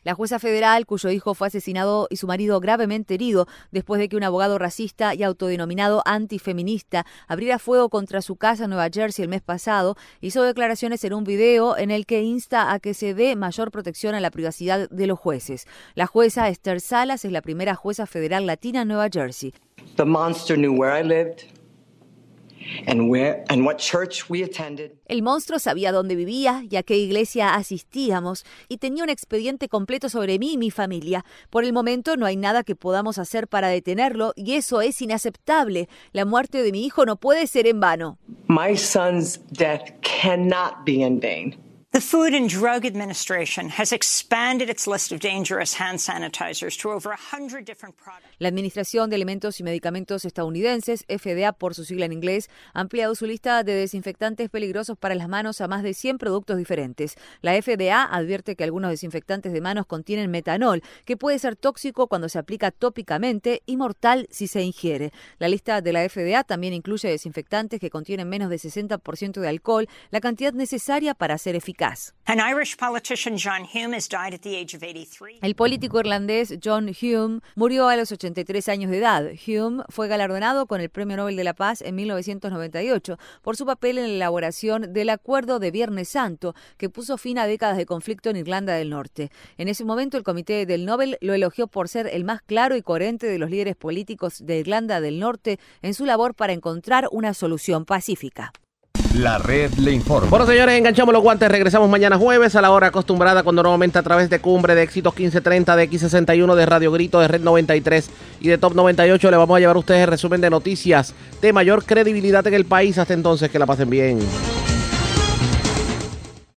La jueza federal, cuyo hijo fue asesinado y su marido gravemente herido después de que un abogado racista y autodenominado antifeminista abriera fuego contra su casa en Nueva Jersey el mes pasado, hizo declaraciones en un video en el que insta a que se dé mayor protección a la privacidad de los jueces. La jueza Esther Salas es la primera jueza federal latina en Nueva Jersey. The monster knew where I lived. El monstruo sabía dónde vivía y a qué iglesia asistíamos y tenía un expediente completo sobre mí y mi familia. Por el momento no hay nada que podamos hacer para detenerlo y eso es inaceptable. La muerte de mi hijo no puede ser en vano. My son's death cannot be in vain. The Food and Drug Administration has expanded its list of dangerous hand sanitizers to over 100 different products. La Administración de Alimentos y Medicamentos estadounidenses, FDA por su sigla en inglés, ha ampliado su lista de desinfectantes peligrosos para las manos a más de 100 productos diferentes. La FDA advierte que algunos desinfectantes de manos contienen metanol, que puede ser tóxico cuando se aplica tópicamente y mortal si se ingiere. La lista de la FDA también incluye desinfectantes que contienen menos de 60% de alcohol, la cantidad necesaria para ser eficaz. El político irlandés John Hume murió a los 83 años de edad. Hume fue galardonado con el Premio Nobel de la Paz en 1998 por su papel en la elaboración del Acuerdo de Viernes Santo, que puso fin a décadas de conflicto en Irlanda del Norte. En ese momento, el Comité del Nobel lo elogió por ser el más claro y coherente de los líderes políticos de Irlanda del Norte en su labor para encontrar una solución pacífica. La red le informa. Bueno, señores, enganchamos los guantes. Regresamos mañana jueves a la hora acostumbrada, cuando nuevamente a través de Cumbre, de Éxitos 1530, de X61, de Radio Grito, de Red 93 y de Top 98, le vamos a llevar a ustedes el resumen de noticias de mayor credibilidad en el país. Hasta entonces, que la pasen bien.